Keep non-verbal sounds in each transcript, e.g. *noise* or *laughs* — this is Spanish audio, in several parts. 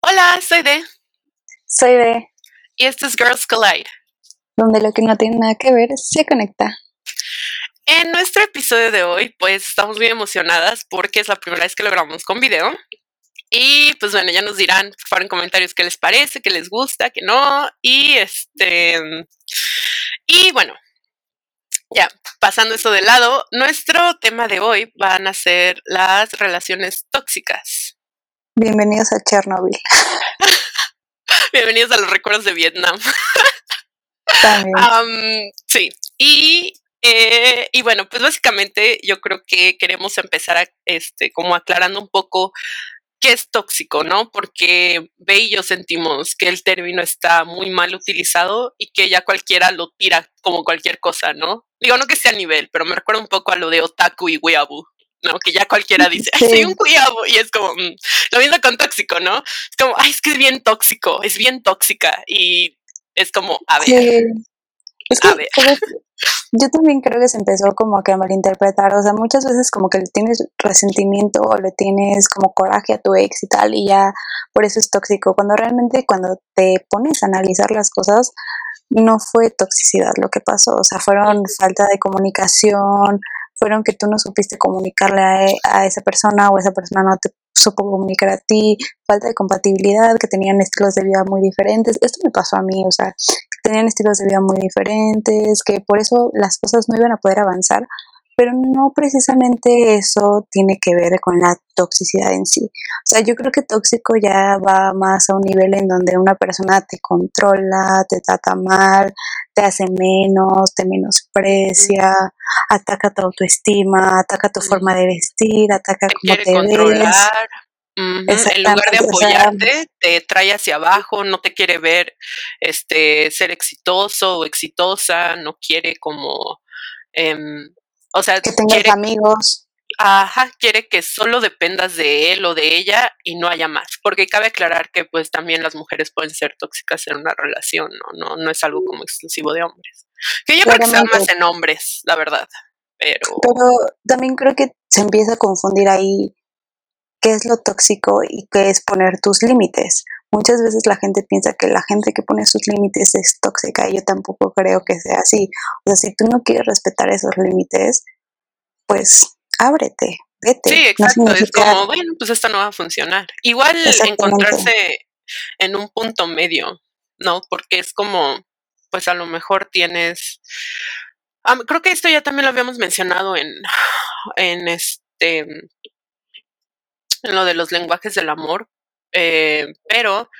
Hola, soy De. Soy De. Y esto es Girls Collide. Donde lo que no tiene nada que ver se conecta. En nuestro episodio de hoy, pues estamos muy emocionadas porque es la primera vez que lo grabamos con video. Y pues bueno, ya nos dirán por en comentarios qué les parece, qué les gusta, qué no. Y este. Y bueno, ya, pasando eso de lado, nuestro tema de hoy van a ser las relaciones tóxicas. Bienvenidos a Chernobyl. *laughs* Bienvenidos a los recuerdos de Vietnam. También. sí, y, eh, y bueno, pues básicamente yo creo que queremos empezar a, este, como aclarando un poco qué es tóxico, ¿no? Porque Ve y yo sentimos que el término está muy mal utilizado y que ya cualquiera lo tira como cualquier cosa, ¿no? Digo, no que sea a nivel, pero me recuerda un poco a lo de otaku y weeaboo. ¿No? Que ya cualquiera dice, ay, soy un cuidado, y es como, mm, lo mismo con tóxico, ¿no? Es como, ay, es que es bien tóxico, es bien tóxica, y es como, a ver, es que, yo también creo que se empezó como que a malinterpretar, o sea, muchas veces como que le tienes resentimiento o le tienes como coraje a tu ex y tal, y ya por eso es tóxico, cuando realmente cuando te pones a analizar las cosas, no fue toxicidad lo que pasó, o sea, fueron falta de comunicación, fueron que tú no supiste comunicarle a, e, a esa persona o esa persona no te supo comunicar a ti, falta de compatibilidad, que tenían estilos de vida muy diferentes. Esto me pasó a mí, o sea, tenían estilos de vida muy diferentes, que por eso las cosas no iban a poder avanzar, pero no precisamente eso tiene que ver con la toxicidad en sí. O sea, yo creo que tóxico ya va más a un nivel en donde una persona te controla, te trata mal, te hace menos, te menosprecia, ataca tu autoestima, ataca tu forma de vestir, ataca cómo te controlar. ves. En lugar de apoyarte, te trae hacia abajo, no te quiere ver este ser exitoso o exitosa, no quiere como em, o sea, que tengas amigos. Ajá, quiere que solo dependas de él o de ella y no haya más. Porque cabe aclarar que pues también las mujeres pueden ser tóxicas en una relación, ¿no? No, no es algo como exclusivo de hombres. Que yo creo que sea más en hombres, la verdad. Pero... pero también creo que se empieza a confundir ahí qué es lo tóxico y qué es poner tus límites. Muchas veces la gente piensa que la gente que pone sus límites es tóxica y yo tampoco creo que sea así. O sea, si tú no quieres respetar esos límites, pues ábrete, vete. Sí, exacto. Es como, bueno, pues esto no va a funcionar. Igual encontrarse en un punto medio, ¿no? Porque es como, pues a lo mejor tienes... creo que esto ya también lo habíamos mencionado en, en este en lo de los lenguajes del amor, eh, pero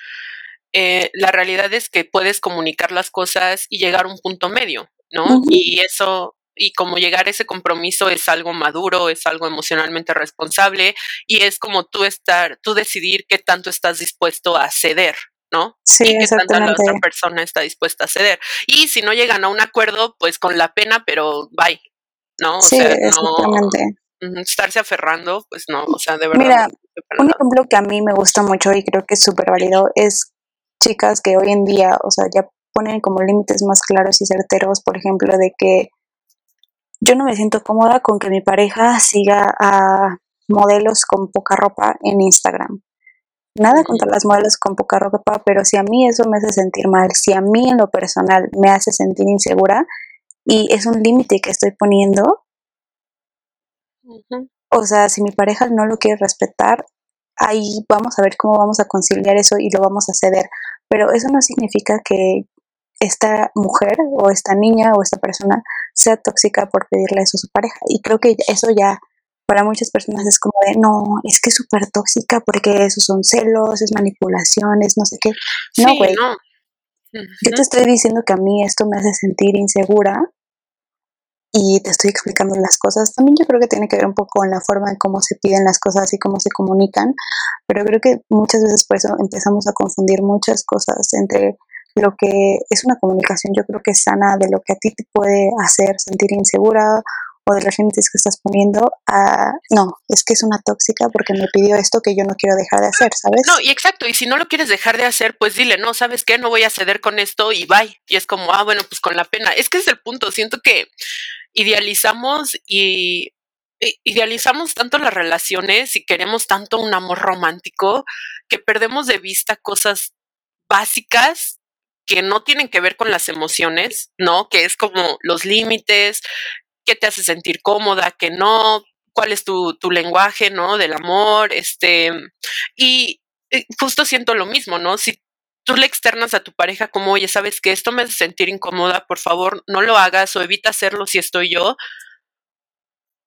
eh, la realidad es que puedes comunicar las cosas y llegar a un punto medio, ¿no? Y eso, y como llegar a ese compromiso es algo maduro, es algo emocionalmente responsable y es como tú estar, tú decidir qué tanto estás dispuesto a ceder, ¿no? Sí, y qué tanto la otra persona está dispuesta a ceder. Y si no llegan a un acuerdo, pues con la pena, pero bye, ¿no? O sí, sea, exactamente. No, estarse aferrando, pues no, o sea, de verdad. Mira, un ejemplo que a mí me gusta mucho y creo que es súper válido es chicas que hoy en día, o sea, ya ponen como límites más claros y certeros, por ejemplo, de que yo no me siento cómoda con que mi pareja siga a modelos con poca ropa en Instagram. Nada contra las modelos con poca ropa, pero si a mí eso me hace sentir mal, si a mí en lo personal me hace sentir insegura y es un límite que estoy poniendo, o sea, si mi pareja no lo quiere respetar, ahí vamos a ver cómo vamos a conciliar eso y lo vamos a ceder. Pero eso no significa que esta mujer o esta niña o esta persona sea tóxica por pedirle eso a su pareja. Y creo que eso ya para muchas personas es como de, no, es que es súper tóxica porque eso son celos, es manipulaciones, no sé qué. No, güey. Yo te estoy diciendo que a mí esto me hace sentir insegura y te estoy explicando las cosas. También yo creo que tiene que ver un poco con la forma en cómo se piden las cosas y cómo se comunican, pero creo que muchas veces por eso empezamos a confundir muchas cosas entre lo que es una comunicación yo creo que es sana de lo que a ti te puede hacer sentir insegura o de los límites que estás poniendo a no, es que es una tóxica porque me pidió esto que yo no quiero dejar de hacer, ¿sabes? No, y exacto, y si no lo quieres dejar de hacer, pues dile, no, ¿sabes qué? No voy a ceder con esto y bye. Y es como, ah, bueno, pues con la pena. Es que es el punto, siento que idealizamos y idealizamos tanto las relaciones y queremos tanto un amor romántico que perdemos de vista cosas básicas que no tienen que ver con las emociones, ¿no? Que es como los límites, qué te hace sentir cómoda, que no, cuál es tu, tu lenguaje, ¿no? Del amor, este, y justo siento lo mismo, ¿no? Si tú le externas a tu pareja como, oye, sabes que esto me hace sentir incómoda, por favor, no lo hagas o evita hacerlo si estoy yo,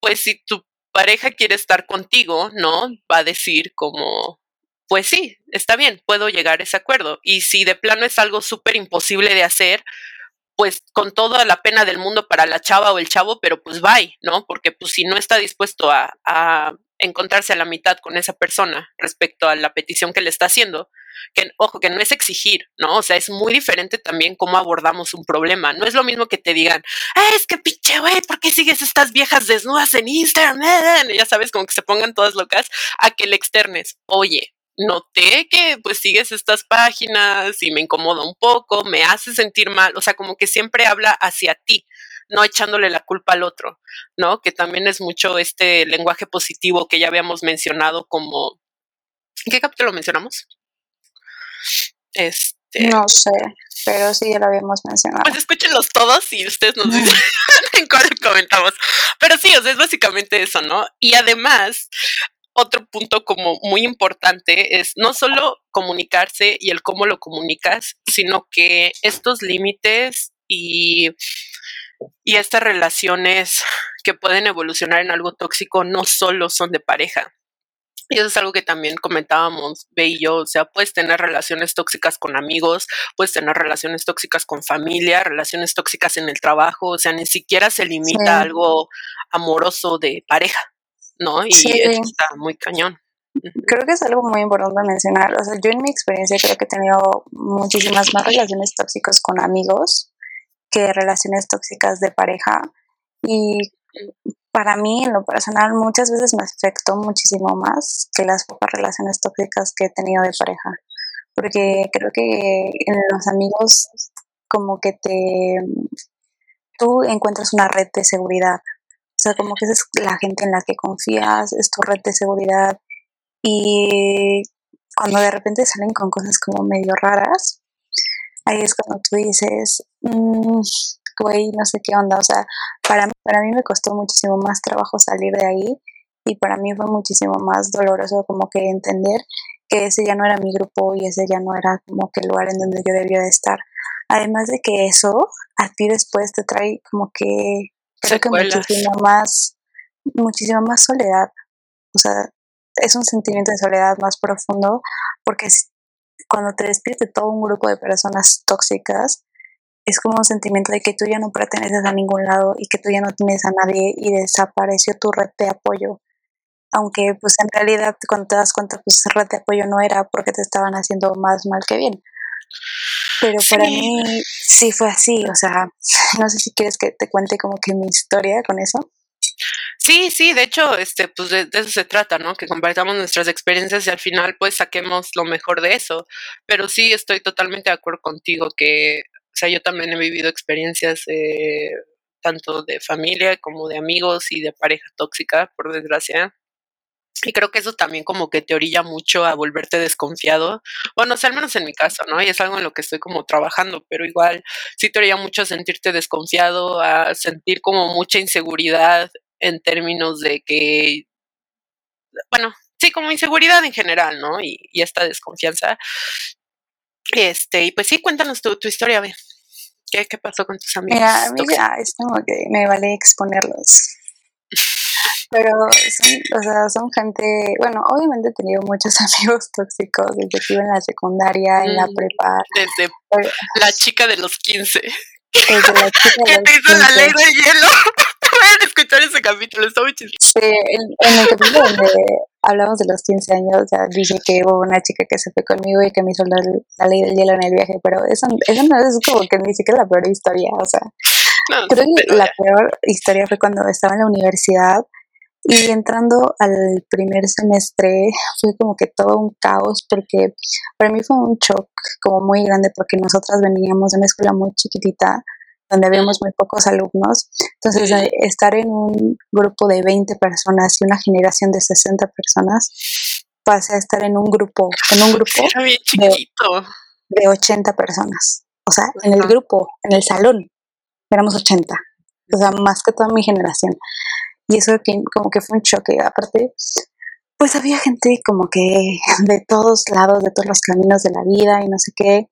pues si tu pareja quiere estar contigo, ¿no? Va a decir como, pues sí, está bien, puedo llegar a ese acuerdo. Y si de plano es algo súper imposible de hacer, pues con toda la pena del mundo para la chava o el chavo, pero pues bye, ¿no? Porque pues si no está dispuesto a, a encontrarse a la mitad con esa persona respecto a la petición que le está haciendo, que ojo, que no es exigir, ¿no? O sea, es muy diferente también cómo abordamos un problema. No es lo mismo que te digan, es que pinche güey, ¿por qué sigues estas viejas desnudas en Instagram? *laughs* Ya sabes, como que se pongan todas locas, a que le externes, oye, noté que pues sigues estas páginas y me incomoda un poco, me hace sentir mal, o sea, como que siempre habla hacia ti, no echándole la culpa al otro, ¿no? Que también es mucho este lenguaje positivo que ya habíamos mencionado como... ¿En qué capítulo mencionamos? Este... No sé, pero sí ya lo habíamos mencionado. Pues escúchenlos todos y ustedes nos dicen *laughs* *laughs* en cuál comentamos. Pero sí, o sea, es básicamente eso, ¿no? Y además, otro punto como muy importante es no solo comunicarse y el cómo lo comunicas, sino que estos límites y, y estas relaciones que pueden evolucionar en algo tóxico no solo son de pareja, y eso es algo que también comentábamos, Ve y yo, o sea, puedes tener relaciones tóxicas con amigos, puedes tener relaciones tóxicas con familia, relaciones tóxicas en el trabajo, o sea, ni siquiera se limita a algo amoroso de pareja, ¿no? Y eso está muy cañón. Creo que es algo muy importante mencionar, o sea, yo en mi experiencia creo que he tenido muchísimas más relaciones tóxicas con amigos que relaciones tóxicas de pareja y para mí, en lo personal, muchas veces me afectó muchísimo más que las pocas relaciones tóxicas que he tenido de pareja. Porque creo que en los amigos, como que te. Tú encuentras una red de seguridad. O sea, como que esa es la gente en la que confías, es tu red de seguridad. Y cuando de repente salen con cosas como medio raras, ahí es cuando tú dices, mmm, güey, no sé qué onda. O sea, para mí, para mí me costó muchísimo más trabajo salir de ahí y para mí fue muchísimo más doloroso como que entender que ese ya no era mi grupo y ese ya no era como que el lugar en donde yo debía de estar. Además de que eso a ti después te trae como que creo que muchísimo más muchísima más soledad. O sea, es un sentimiento de soledad más profundo porque cuando te despides todo un grupo de personas tóxicas, es como un sentimiento de que tú ya no perteneces a ningún lado y que tú ya no tienes a nadie y desapareció tu red de apoyo. Aunque pues en realidad cuando te das cuenta pues esa red de apoyo no era porque te estaban haciendo más mal que bien. Pero para mí sí fue así, o sea, no sé si quieres que te cuente como que mi historia con eso. Sí, sí, de hecho, este, pues de, eso se trata, ¿no? Que compartamos nuestras experiencias y al final, pues saquemos lo mejor de eso. Pero sí, estoy totalmente de acuerdo contigo que o sea, yo también he vivido experiencias tanto de familia como de amigos y de pareja tóxica, por desgracia. Y creo que eso también como que te orilla mucho a volverte desconfiado. Bueno, o sea, al menos en mi caso, ¿no? Y es algo en lo que estoy como trabajando, pero igual sí te orilla mucho a sentirte desconfiado, a sentir como mucha inseguridad en términos de que, bueno, sí, como inseguridad en general, ¿no? Y, y esta desconfianza. Este, y pues sí, cuéntanos tu, tu historia, a ver. ¿Qué, ¿Qué, pasó con tus amigos? Mira, a mí ya es como que me vale exponerlos. Pero son, o sea, son gente, bueno, obviamente he tenido muchos *laughs* amigos tóxicos desde que iba en la secundaria, en la mm, prepa. Desde la chica de los 15. Desde la chica de *laughs* los te hizo la ley de hielo? *laughs* Pueden escuchar ese capítulo, está muy chistoso. Sí, en, en el capítulo donde hablamos de los 15 años, ya dije que hubo una chica que se fue conmigo y que me hizo la, ley del hielo en el viaje, pero eso, eso no es como que ni siquiera la peor historia, o sea, creo que la peor historia fue cuando estaba en la universidad y entrando al primer semestre fue como que todo un caos porque para mí fue un shock como muy grande porque nosotras veníamos de una escuela muy chiquitita donde habíamos muy pocos alumnos. Entonces, eh, estar en un grupo de 20 personas y una generación de 60 personas, pasé a estar en un grupo, en un grupo De, 80 personas. O sea, en el grupo, en el salón, éramos 80. O sea, más que toda mi generación. Y eso que, como que fue un choque. Aparte, pues había gente como que *laughs* de todos lados, de todos los caminos de la vida y no sé qué.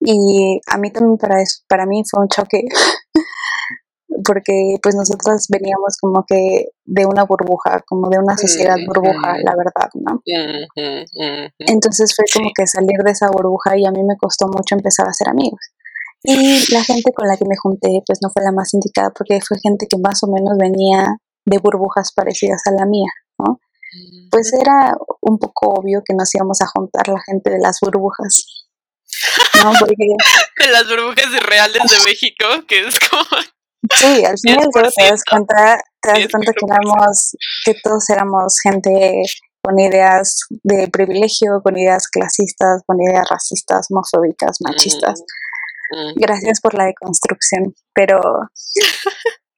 Y a mí también para eso, para mí fue un choque *laughs* porque pues nosotros veníamos como que de una burbuja, como de una sociedad burbuja, la verdad, ¿no? Entonces fue como que salir de esa burbuja y a mí me costó mucho empezar a ser amigos. Y la gente con la que me junté pues no fue la más indicada porque fue gente que más o menos venía de burbujas parecidas a la mía, ¿no? Pues era un poco obvio que nos íbamos a juntar la gente de las burbujas. ¿no? *laughs* Porque... de las burbujas irreales de México, que es como Sí, al *laughs* final te das cuenta, te das cuenta que éramos, que todos éramos gente con ideas de privilegio, con ideas clasistas, con ideas racistas, homofóbicas, machistas. Mm, mm. Gracias por la deconstrucción, pero *laughs*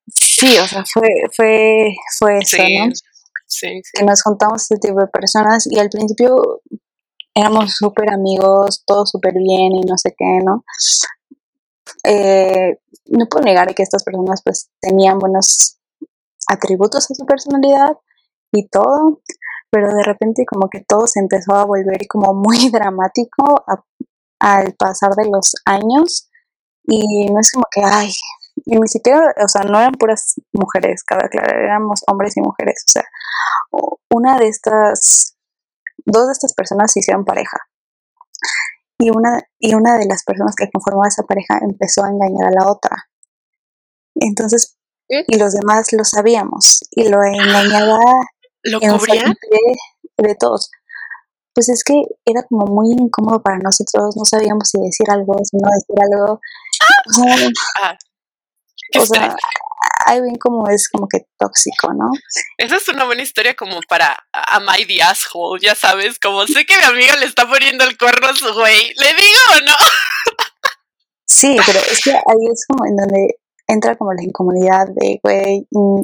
sí, o sea, fue, fue, fue eso, ¿no? Sí, Que nos juntamos este tipo de personas y al principio éramos súper amigos, todo súper bien y no sé qué, ¿no? Eh, no puedo negar que estas personas pues tenían buenos atributos a su personalidad y todo, pero de repente como que todo se empezó a volver como muy *laughs* dramático al pasar de los años y no es como que, ay, ni siquiera, o sea, no eran puras mujeres, cada aclarar, éramos hombres y mujeres, o sea, una de estas, dos de estas personas se hicieron pareja y una, y una de las personas que conformaba esa pareja empezó a engañar a la otra. Entonces, y los demás lo sabíamos, y lo engañaba ¿Lo cubría? De, todos. Pues es que era como muy incómodo para nosotros, no sabíamos si decir algo, si no decir algo. O sea, ah, ahí ven como es como que tóxico, ¿no? Esa es una buena historia como para a my the asshole, ya sabes, como sé que mi amiga le está poniendo el cuerno a su güey, ¿le digo o no? Sí, pero es que ahí es como en donde entra como la incomodidad de, güey, mm,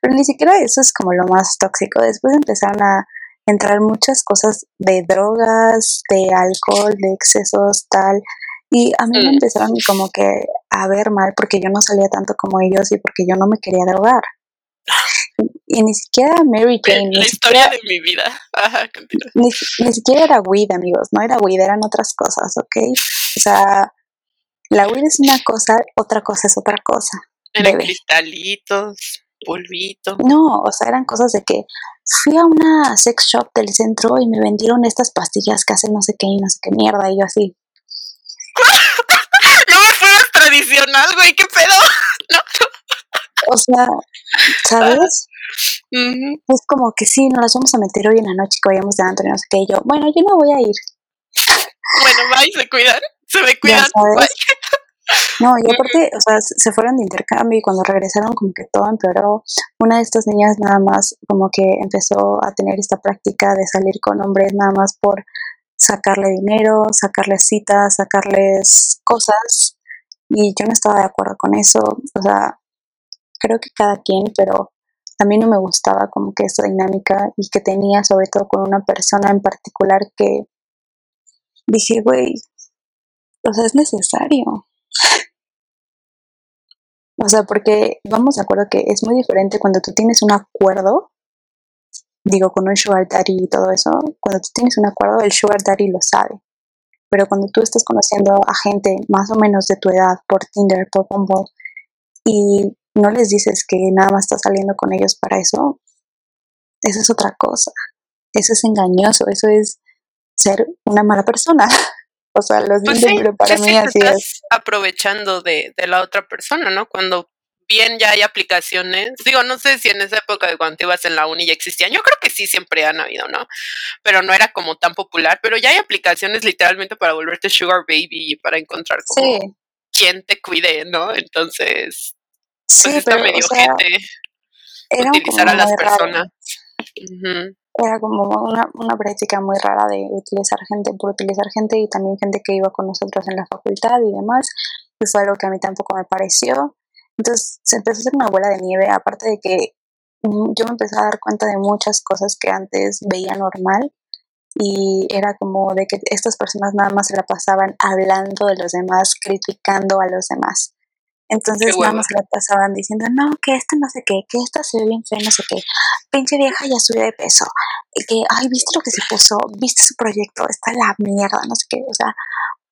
pero ni siquiera eso es como lo más tóxico. Después empezaron a entrar muchas cosas de drogas, de alcohol, de excesos, tal. Y a mí me empezaron como que a ver mal porque yo no salía tanto como ellos y porque yo no me quería drogar. Y, ni siquiera Mary Jane. La historia de mi vida. ni, siquiera era weed, amigos. No era weed, eran otras cosas, ¿ok? O sea, la weed es una cosa, otra cosa es otra cosa. Eran cristalitos, polvito. No, o sea, eran cosas de que fui a una sex shop del centro y me vendieron estas pastillas que hacen no sé qué y no sé qué mierda. Y yo así, no me tradicional, güey, qué pedo. *laughs* No, O sea, ¿sabes? Es como que sí, nos las vamos a meter hoy en la noche que vayamos de antro y no sé qué. Y yo, bueno, yo no voy a ir. Bueno, bye, se cuidan. Se me cuidan. No, y aparte, o sea, se fueron de intercambio y cuando regresaron como que todo empeoró. Una de estas niñas nada más como que empezó a tener esta práctica de salir con hombres nada más por sacarle dinero, sacarles citas, sacarles cosas. Y yo no estaba de acuerdo con eso. O sea, creo que cada quien, pero a mí no me gustaba como que esta dinámica y que tenía sobre todo con una persona en particular que dije, güey, o sea, es necesario. *laughs* o sea, porque vamos de acuerdo que es muy diferente cuando tú tienes un acuerdo digo, con un sugar daddy y todo eso, cuando tú tienes un acuerdo, el sugar daddy lo sabe. Pero cuando tú estás conociendo a gente más o menos de tu edad por Tinder, por Bumble, y no les dices que nada más estás saliendo con ellos para eso, eso es otra cosa. Eso es engañoso, eso es ser una mala persona. *laughs* o sea, los pues pero para mí así es. Aprovechando de, de la otra persona, ¿no? Cuando bien ya hay aplicaciones, digo, no sé si en esa época de cuando ibas en la uni ya existían, yo creo que sí siempre han habido, ¿no? Pero no era como tan popular, pero ya hay aplicaciones literalmente para volverte sugar baby y para encontrar como quien te cuide, ¿no? Entonces, pues sí, está medio gente utilizar a las personas. Era como una, una práctica muy rara de utilizar gente por utilizar gente y también gente que iba con nosotros en la facultad y demás. Y fue algo que a mí tampoco me pareció. Entonces se empezó a hacer una bola de nieve, aparte de que mm, yo me empecé a dar cuenta de muchas cosas que antes veía normal y era como de que estas personas nada más se la pasaban hablando de los demás, criticando a los demás. Entonces nada más se la pasaban diciendo, no, que esta no sé qué, que esta se ve bien fea, no sé qué, pinche vieja ya subió de peso, y que, ay, viste lo que se puso, viste su proyecto, está la mierda, no sé qué, o sea,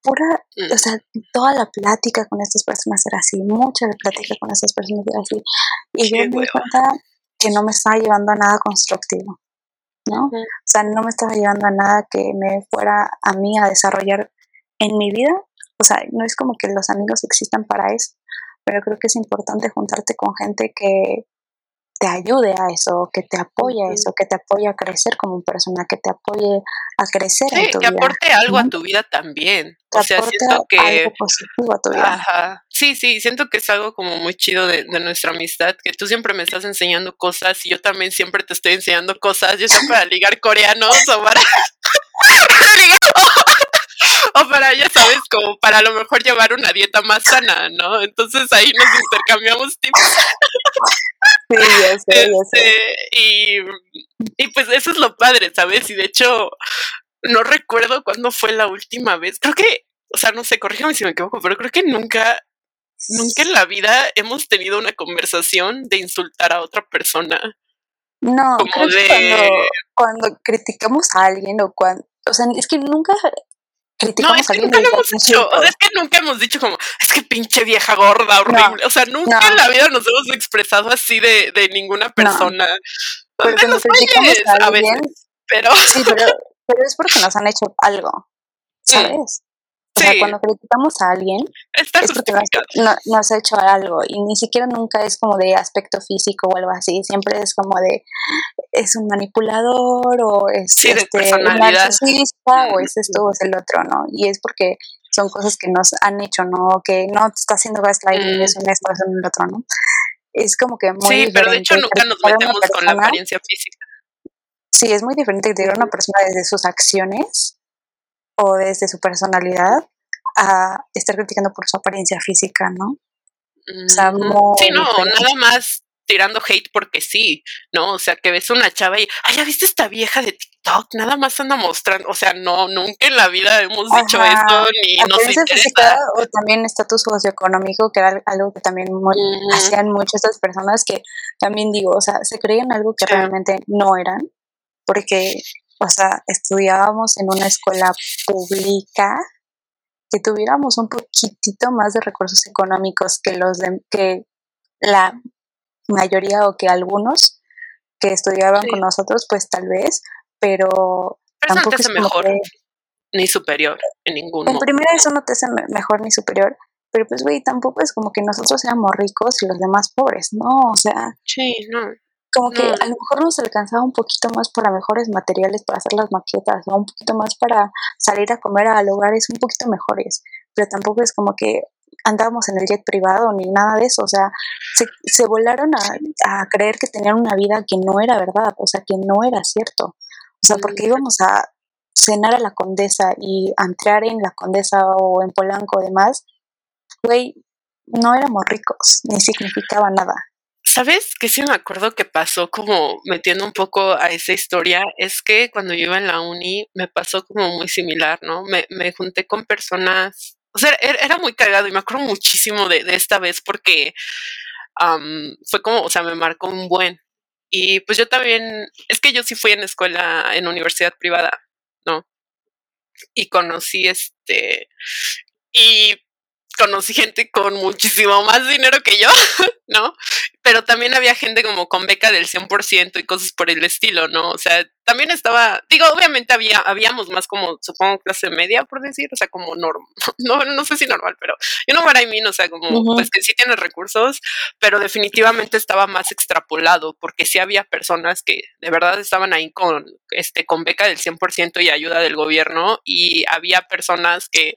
pura, mm. o sea, toda la plática con estas personas era así, mucha la plática con estas personas era así, y yo me di cuenta que no me estaba llevando a nada constructivo. ¿no? O sea, no me estaba llevando a nada que me fuera a mí a desarrollar en mi vida. O sea, no es como que los amigos existan para eso, pero creo que es importante juntarte con gente que te ayude a eso, que te apoye a eso, que te apoye a crecer como persona, que te apoye a crecer en tu que aporte algo a tu vida también. o sea, siento que algo positivo a tu vida. Ajá. Sí, sí, siento que es algo como muy chido de, nuestra amistad, que tú siempre me estás enseñando cosas y yo también siempre te estoy enseñando cosas, ya sea para ligar coreanos o para *laughs* o para, ya sabes, como para a lo mejor llevar una dieta más sana, ¿no? Entonces ahí nos intercambiamos tips. *laughs* Sí, ya sé, este, Y, y pues eso es lo padre, ¿sabes? Y de hecho, no recuerdo cuándo fue la última vez. Creo que, o sea, no sé, corrígame si me equivoco, pero creo que nunca, nunca en la vida hemos tenido una conversación de insultar a otra persona. No, creo que cuando, cuando criticamos a alguien o cuando, o sea, es que nunca no, es que nunca lo hemos dicho, o sea, es que nunca hemos dicho como, es que pinche vieja gorda, horrible. o sea, nunca en la vida nos hemos expresado así de, de ninguna persona. Nos a, a veces, pero... Sí, pero, pero es porque nos han hecho algo, *laughs* mm. ¿sabes? O sea, cuando criticamos a alguien, es porque nos, ha hecho algo y ni siquiera nunca es como de aspecto físico o algo así, siempre es como de es un manipulador o es este, un narcisista o es esto o es el otro, ¿no? Y es porque son cosas que nos han hecho, ¿no? Que no te está haciendo gaslighting, mm. es un esto, es un otro, ¿no? Es como que muy Sí, pero de hecho nunca nos metemos con la apariencia física. Sí, es muy diferente que una persona desde sus acciones o desde su personalidad a estar criticando por su apariencia física, ¿no? O sea, sí, no, nada más tirando hate porque sí, ¿no? O sea, que ves una chava y, ay, ¿ya viste esta vieja de TikTok? Nada más anda mostrando, o sea, no, nunca en la vida hemos dicho eso, ni nos interesa. o también estatus socioeconómico, que era algo que también hacían muchas estas personas que también digo, o sea, se creían algo que realmente no eran, porque o sea, estudiábamos en una escuela pública, que tuviéramos un poquitito más de recursos económicos que los de, que la mayoría o que algunos que estudiaban con nosotros, pues tal vez, pero, tampoco es mejor ni superior en ninguno. En primera eso no te hace mejor ni superior, pero pues güey, tampoco es como que nosotros seamos ricos y los demás pobres, ¿no? O sea, sí, no como que a lo mejor nos alcanzaba un poquito más para mejores materiales para hacer las maquetas, o un poquito más para salir a comer a lugares un poquito mejores, pero tampoco es como que andábamos en el jet privado ni nada de eso, o sea, se, se volaron a, a, creer que tenían una vida que no era verdad, o sea, que no era cierto, o sea, porque íbamos a cenar a la condesa y a entrar en la condesa o en Polanco y demás, güey, no éramos ricos, ni significaba nada. ¿Sabes qué sí me acuerdo que pasó como metiendo un poco a esa historia? Es que cuando yo iba en la uni me pasó como muy similar, ¿no? Me, me junté con personas, o sea, er, era, muy cagado y me acuerdo muchísimo de, de esta vez porque fue como, o sea, me marcó un buen. Y pues yo también, es que yo sí fui en escuela, en universidad privada, ¿no? Y conocí este, y conocí gente con muchísimo más dinero que yo, *laughs* ¿no? Pero también había gente como con beca del 100% y cosas por el estilo, ¿no? O sea, también estaba, digo, obviamente había, habíamos más como, supongo, clase media, por decir, o sea, como normal, *laughs* no, no sé si normal, pero yo no I mean, o sea, como, pues que sí tiene recursos, pero definitivamente estaba más extrapolado, porque sí había personas que de verdad estaban ahí con, este, con beca del 100% y ayuda del gobierno, y había personas que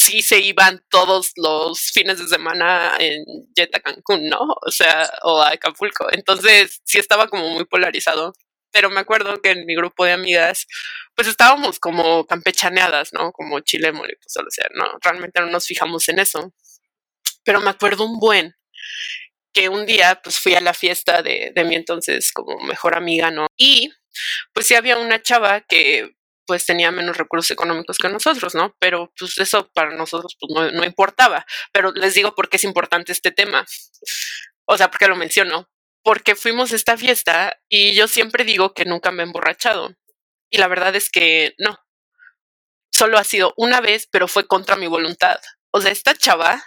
sí se iban todos los fines de semana en jet a Cancún, ¿no? O sea, o a Acapulco. Entonces sí estaba como muy polarizado. Pero me acuerdo que en mi grupo de amigas, pues estábamos como campechaneadas, ¿no? Como chile, mole, pues o sea, no, realmente no nos fijamos en eso. Pero me acuerdo un buen que un día pues fui a la fiesta de, de mi entonces como mejor amiga, ¿no? Y pues sí había una chava que pues tenía menos recursos económicos que nosotros, ¿no? Pero pues eso para nosotros pues, no, importaba. Pero les digo por qué es importante este tema. O sea, porque lo menciono. Porque fuimos a esta fiesta y yo siempre digo que nunca me he emborrachado. Y la verdad es que no. Solo ha sido una vez, pero fue contra mi voluntad. O sea, esta chava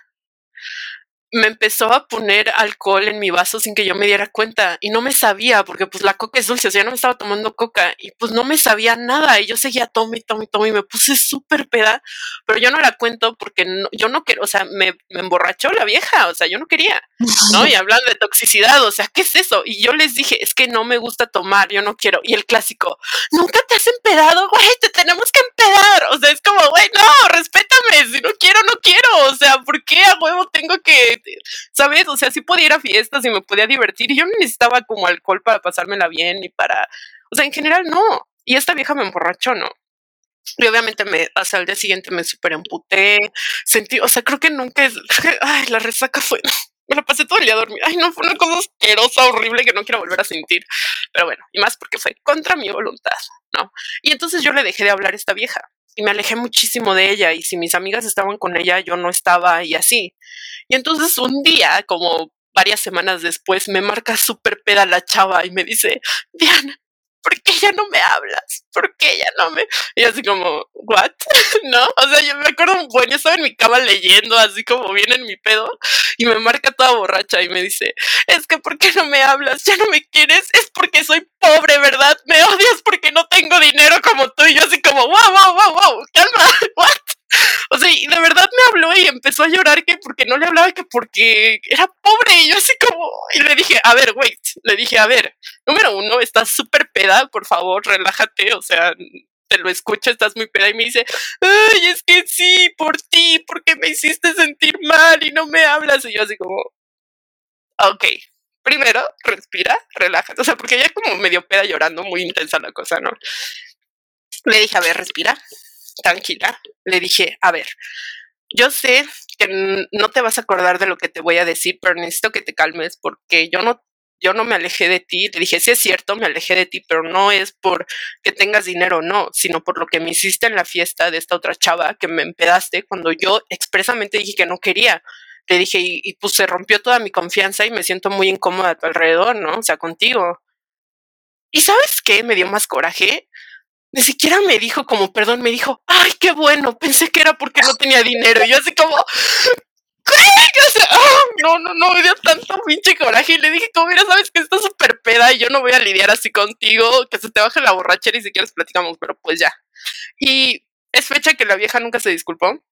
me empezó a poner alcohol en mi vaso sin que yo me diera cuenta y no me sabía porque pues la coca es dulce, o sea, no me estaba tomando coca y pues no me sabía nada y yo seguía tome, tome, tome y me puse súper peda, pero yo no la cuento porque yo no quiero, o sea, me, me, emborrachó la vieja, o sea, yo no quería, ¿no? *laughs* Y hablando de toxicidad, o sea, ¿qué es eso? Y yo les dije, es que no me gusta tomar, yo no quiero. Y el clásico, nunca te has empedado, güey, te tenemos que empedar, o sea, es como, güey, no, respétame, si no quiero, no quiero, o sea, ¿por qué a huevo tengo que ¿sabes? O sea, sí podía ir a fiestas y me podía divertir y yo no necesitaba como alcohol para pasármela bien y para, o sea, en general no. Y esta vieja me emborrachó, ¿no? Y obviamente me, hasta el día siguiente me super emputé, sentí, o sea, creo que nunca es, *laughs* ay, la resaca fue, *laughs* me la pasé todo el día a dormir, ay, no, fue una cosa asquerosa, horrible que no quiero volver a sentir, pero bueno, y más porque fue contra mi voluntad, ¿no? Y entonces yo le dejé de hablar a esta vieja, y me alejé muchísimo de ella y si mis amigas estaban con ella yo no estaba y así. Y entonces un día, como varias semanas después, me marca súper peda la chava y me dice, Diana, ¿por qué ya no me hablas? ¿Por qué ya no me...? Y así como, ¿what? *laughs* ¿No? O sea, yo me acuerdo, bueno, yo estaba en mi cama leyendo, así como bien en mi pedo, y me marca toda borracha y me dice, es que ¿por qué no me hablas? ¿Ya no me quieres? Es porque soy pobre, ¿verdad? Me odias porque no tengo dinero como tú. Y yo así como, wow, wow, wow, wow, calma, *laughs* ¿what? *laughs* O sea, y de verdad me habló y empezó a llorar que porque no le hablaba, que porque era pobre. Y yo así como, y le dije, a ver, wait, le dije, a ver, número uno, estás súper peda, por favor, relájate, o sea, te lo escucho, estás muy peda y me dice, ay, es que sí, por ti, porque me hiciste sentir mal y no me hablas. Y yo así como, ok, primero, respira, relájate, o sea, porque ella como medio peda llorando, muy intensa la cosa, ¿no? Le dije, a ver, respira, tranquila, le dije, a ver, yo sé que no te vas a acordar de lo que te voy a decir, pero necesito que te calmes porque yo no yo no me alejé de ti, le dije, sí es cierto, me alejé de ti, pero no es por que tengas dinero, no, sino por lo que me hiciste en la fiesta de esta otra chava que me empedaste cuando yo expresamente dije que no quería. Le dije, y, pues se rompió toda mi confianza y me siento muy incómoda a tu alrededor, ¿no? O sea, contigo. ¿Y sabes qué? Me dio más coraje ni siquiera me dijo como perdón, me dijo, ay, qué bueno, pensé que era porque no tenía dinero. Y yo así como, ¿qué? no, no, no, me dio tanto pinche coraje. Y le dije, como, mira, sabes que estás súper peda y yo no voy a lidiar así contigo, que se te baje la borrachera y si quieres platicamos, pero pues ya. Y es fecha que la vieja nunca se disculpó.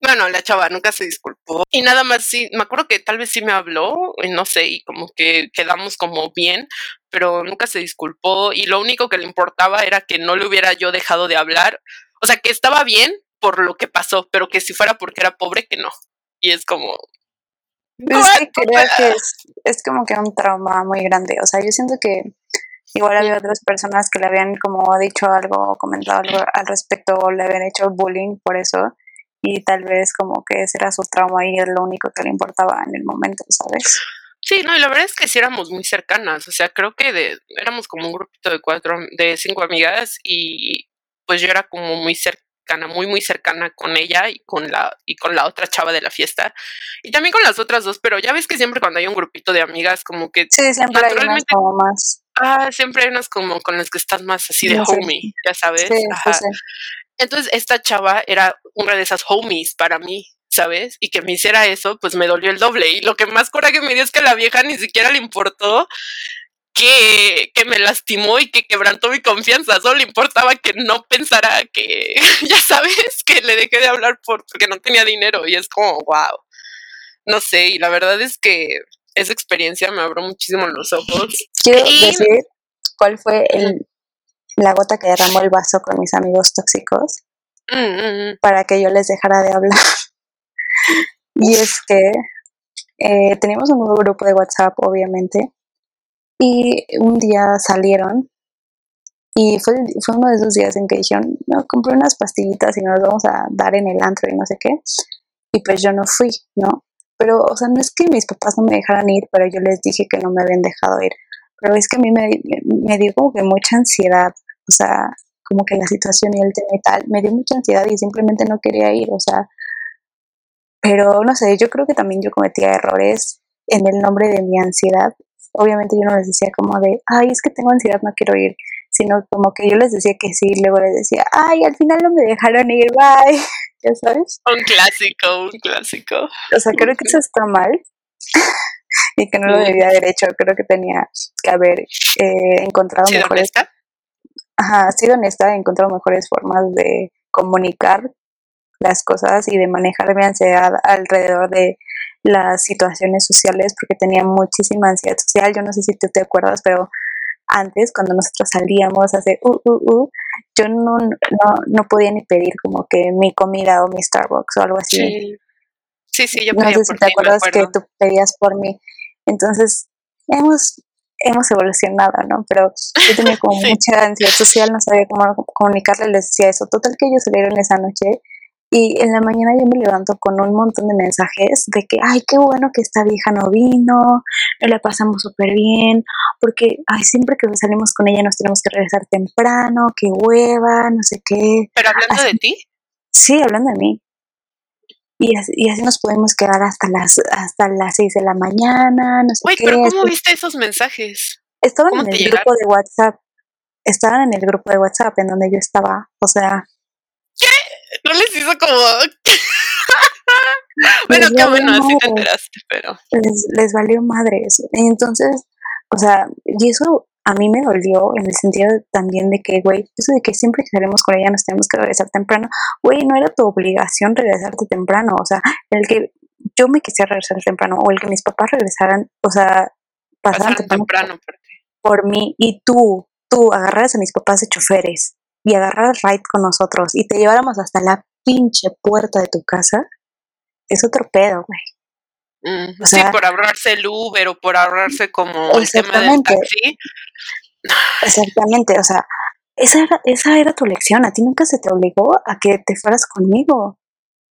Bueno, la chava nunca se disculpó y nada más sí, me acuerdo que tal vez sí me habló, y no sé, y como que quedamos como bien, pero nunca se disculpó y lo único que le importaba era que no le hubiera yo dejado de hablar, o sea, que estaba bien por lo que pasó, pero que si fuera porque era pobre, que no. Y es como... Es que creo que es, es como que un trauma muy grande, o sea, yo siento que igual había otras personas que le habían como dicho algo, comentado algo al respecto, o le habían hecho bullying por eso y tal vez como que ese era su trauma y es lo único que le importaba en el momento, ¿sabes? Sí, no, y la verdad es que sí éramos muy cercanas, o sea, creo que de, éramos como un grupito de cuatro, de cinco amigas y pues yo era como muy cercana, muy muy cercana con ella y con la y con la otra chava de la fiesta y también con las otras dos, pero ya ves que siempre cuando hay un grupito de amigas como que sí, siempre hay unas como más ah, siempre hay unas como con las que estás más así de homie, ya sabes, sí, Ajá. Entonces esta chava era una de esas homies para mí, ¿sabes? Y que me hiciera eso, pues me dolió el doble. Y lo que más coraje me dio es que a la vieja ni siquiera le importó que, que me lastimó y que quebrantó mi confianza. Solo le importaba que no pensara que, *laughs* ya sabes, que le dejé de hablar porque no tenía dinero. Y es como, wow. No sé, y la verdad es que esa experiencia me abrió muchísimo los ojos. Quiero decir cuál fue el la gota que derramó el vaso con mis amigos tóxicos mm, mm, mm. para que yo les dejara de hablar. *laughs* y es que eh, teníamos un grupo de WhatsApp, obviamente, y un día salieron y fue, fue uno de esos días en que dijeron, no, compré unas pastillitas y nos vamos a dar en el antro y no sé qué. Y pues yo no fui, ¿no? Pero, o sea, no es que mis papás no me dejaran ir, pero yo les dije que no me habían dejado ir. Pero es que a mí me, me dio como que mucha ansiedad o sea, como que la situación y el tema y tal, me dio mucha ansiedad y simplemente no quería ir, o sea, pero no sé, yo creo que también yo cometía errores en el nombre de mi ansiedad. Obviamente yo no les decía como de, ay, es que tengo ansiedad, no quiero ir, sino como que yo les decía que sí, luego les decía, ay, al final no me dejaron ir, bye, *laughs* ya sabes. Un clásico, un clásico. O sea, creo que eso está mal *laughs* y que no lo debía haber hecho, creo que tenía que haber eh, encontrado mejores... Honesta? Ajá, sido honesta, he encontrado mejores formas de comunicar las cosas y de manejar mi ansiedad alrededor de las situaciones sociales porque tenía muchísima ansiedad social. Yo no sé si tú te acuerdas, pero antes cuando nosotros salíamos a hacer uh, uh, uh, yo no, no, no podía ni pedir como que mi comida o mi Starbucks o algo así. Sí, sí, sí yo No sé si te acuerdas que tú pedías por mí. Entonces, hemos hemos evolucionado, ¿no? Pero yo tenía como *laughs* mucha ansiedad social, no sabía cómo comunicarle, les decía eso. Total que ellos salieron esa noche y en la mañana yo me levanto con un montón de mensajes de que, ay, qué bueno que esta vieja no vino, no la pasamos súper bien, porque, ay, siempre que salimos con ella nos tenemos que regresar temprano, qué hueva, no sé qué. ¿Pero hablando de ti? Sí, hablando de mí. Y así, y así nos podemos quedar hasta las hasta las 6 de la mañana, no sé Uy, pero ¿cómo viste esos mensajes? Estaban en el grupo de WhatsApp. Estaban en el grupo de WhatsApp en donde yo estaba, o sea, no les hizo como. *laughs* bueno, qué bueno, así te enteraste, pero. Les, les valió madres. Entonces, o sea, y eso a mí me dolió en el sentido también de que, güey, eso de que siempre que salimos con ella nos tenemos que regresar temprano, güey, no era tu obligación regresarte temprano, o sea, el que yo me quisiera regresar temprano o el que mis papás regresaran, o sea, pasaran temprano, temprano por, por mí y tú, tú agarraras a mis papás de choferes y agarrar ride con nosotros y te lleváramos hasta la pinche puerta de tu casa, es otro pedo, güey. Sí, por ahorrarse el Uber o por ahorrarse como el tema del taxi. Exactamente, o sea, esa era, esa era tu lección. A ti nunca se te obligó a que te fueras conmigo.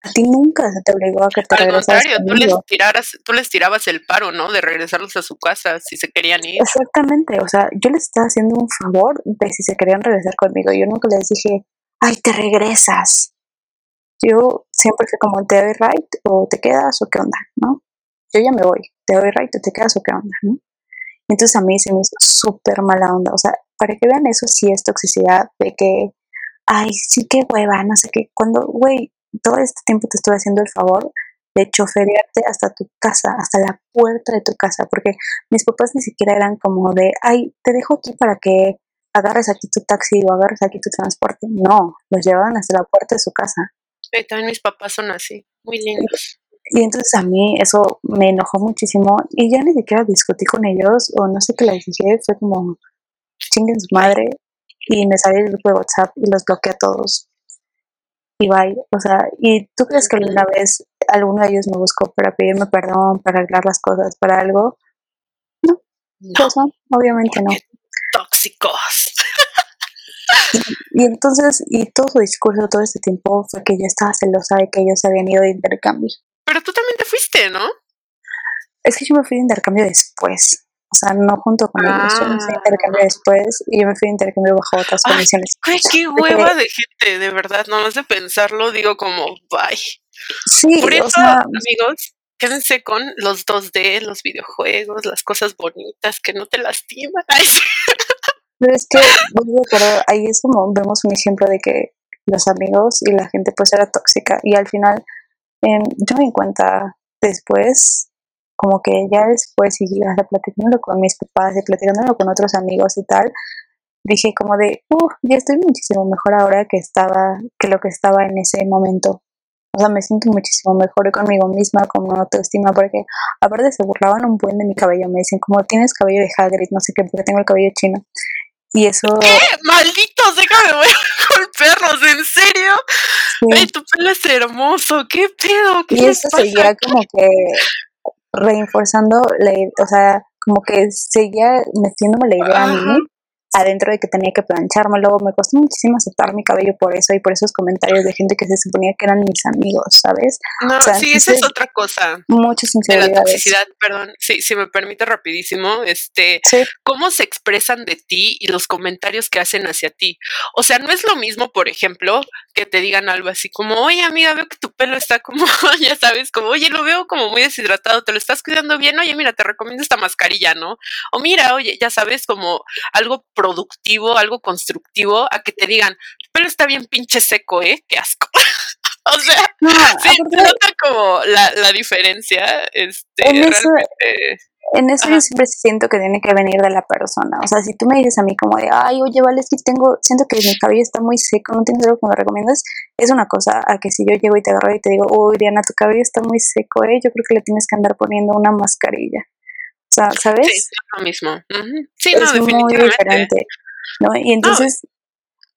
A ti nunca se te obligó a que te Al contrario, tú les, tiraras, tú les tirabas el paro, ¿no? De regresarlos a su casa si se querían ir. Exactamente, o sea, yo les estaba haciendo un favor de si se querían regresar conmigo. Yo nunca les dije, ay, te regresas. Yo siempre fui como, te doy right o te quedas o qué onda, ¿no? Yo ya me voy, te doy right te quedas o qué onda, ¿no? Entonces a mí se me hizo súper mala onda. O sea, para que vean eso sí es toxicidad de que, ay, sí que hueva, no sé qué. Cuando, güey, todo este tiempo te estoy haciendo el favor de choferearte hasta tu casa, hasta la puerta de tu casa, porque mis papás ni siquiera eran como de, ay, te dejo aquí para que agarres aquí tu taxi o agarres aquí tu transporte. No, los llevaban hasta la puerta de su casa. También mis papás son así, muy lindos. Y entonces a mí eso me enojó muchísimo y ya ni siquiera discutí con ellos o no sé qué les dije, fue como chinguen su madre y me salí del grupo de WhatsApp y los bloqueé a todos y bye. O sea, ¿y tú crees que alguna vez alguno de ellos me buscó para pedirme perdón, para arreglar las cosas, para algo? No, pues no, obviamente no. Tóxicos. Y, entonces, y todo su discurso todo este tiempo fue que yo estaba celosa de que ellos se habían ido de intercambio. Pero tú también te fuiste, ¿no? Es que yo me fui de intercambio después. O sea, no junto con ellos. Yo me fui de intercambio ah. después y yo me fui de intercambio bajo otras condiciones. qué *laughs* hueva de gente, de verdad. No más de pensarlo, digo como, bye. Sí, Por eso, amigos, quédense con los 2D, los videojuegos, las cosas bonitas que no te lastiman. *laughs* Pero es que, ahí es como vemos un ejemplo de que los amigos y la gente pues era tóxica y al final em, yo me di cuenta después como que ya después y hasta platicándolo con mis papás y platicándolo con otros amigos y tal dije como de uh, ya estoy muchísimo mejor ahora que estaba que lo que estaba en ese momento o sea me siento muchísimo mejor conmigo misma con autoestima porque aparte se burlaban un buen de mi cabello me dicen como tienes cabello de Hagrid no sé qué porque tengo el cabello chino y eso. ¿Qué? ¡Malditos! Déjame voy *laughs* con perros, ¿en serio? Ay, tu pelo es hermoso, ¿qué pedo? ¿Qué y eso seguía como que reforzando, la, o sea, como que seguía metiéndome la idea a mí, adentro de que tenía que planchármelo, me costó muchísimo aceptar mi cabello por eso y por esos comentarios de gente que se suponía que eran mis amigos, ¿sabes? No, sí, esa es otra cosa. Muchas De la toxicidad, perdón. Sí, si me permite rapidísimo, este, cómo se expresan de ti y los comentarios que hacen hacia ti. O sea, no es lo mismo, por ejemplo, que te digan algo así como, oye amiga, veo que tu pelo está como, *laughs* ya sabes, como, oye, lo veo como muy deshidratado, te lo estás cuidando bien, oye, mira, te recomiendo esta mascarilla, ¿no? O mira, oye, ya sabes, como algo productivo, algo constructivo, a que te digan, tu pelo está bien pinche seco, ¿eh? Qué asco. *laughs* o sea, sí, nota como la, la diferencia, este, realmente en eso yo siempre siento que tiene que venir de la persona. O sea, si tú me dices a mí como de, ay, oye, vale, es que tengo, siento que mi cabello está muy seco, no tienes algo que me recomiendas, es una cosa. A que si yo llego y te agarro y te digo, uy, Diana, tu cabello está muy seco, ¿eh? Yo creo que le tienes que andar poniendo una mascarilla. O sea, ¿sabes? Sí, es lo mismo. Sí, es muy diferente. ¿no? Y entonces,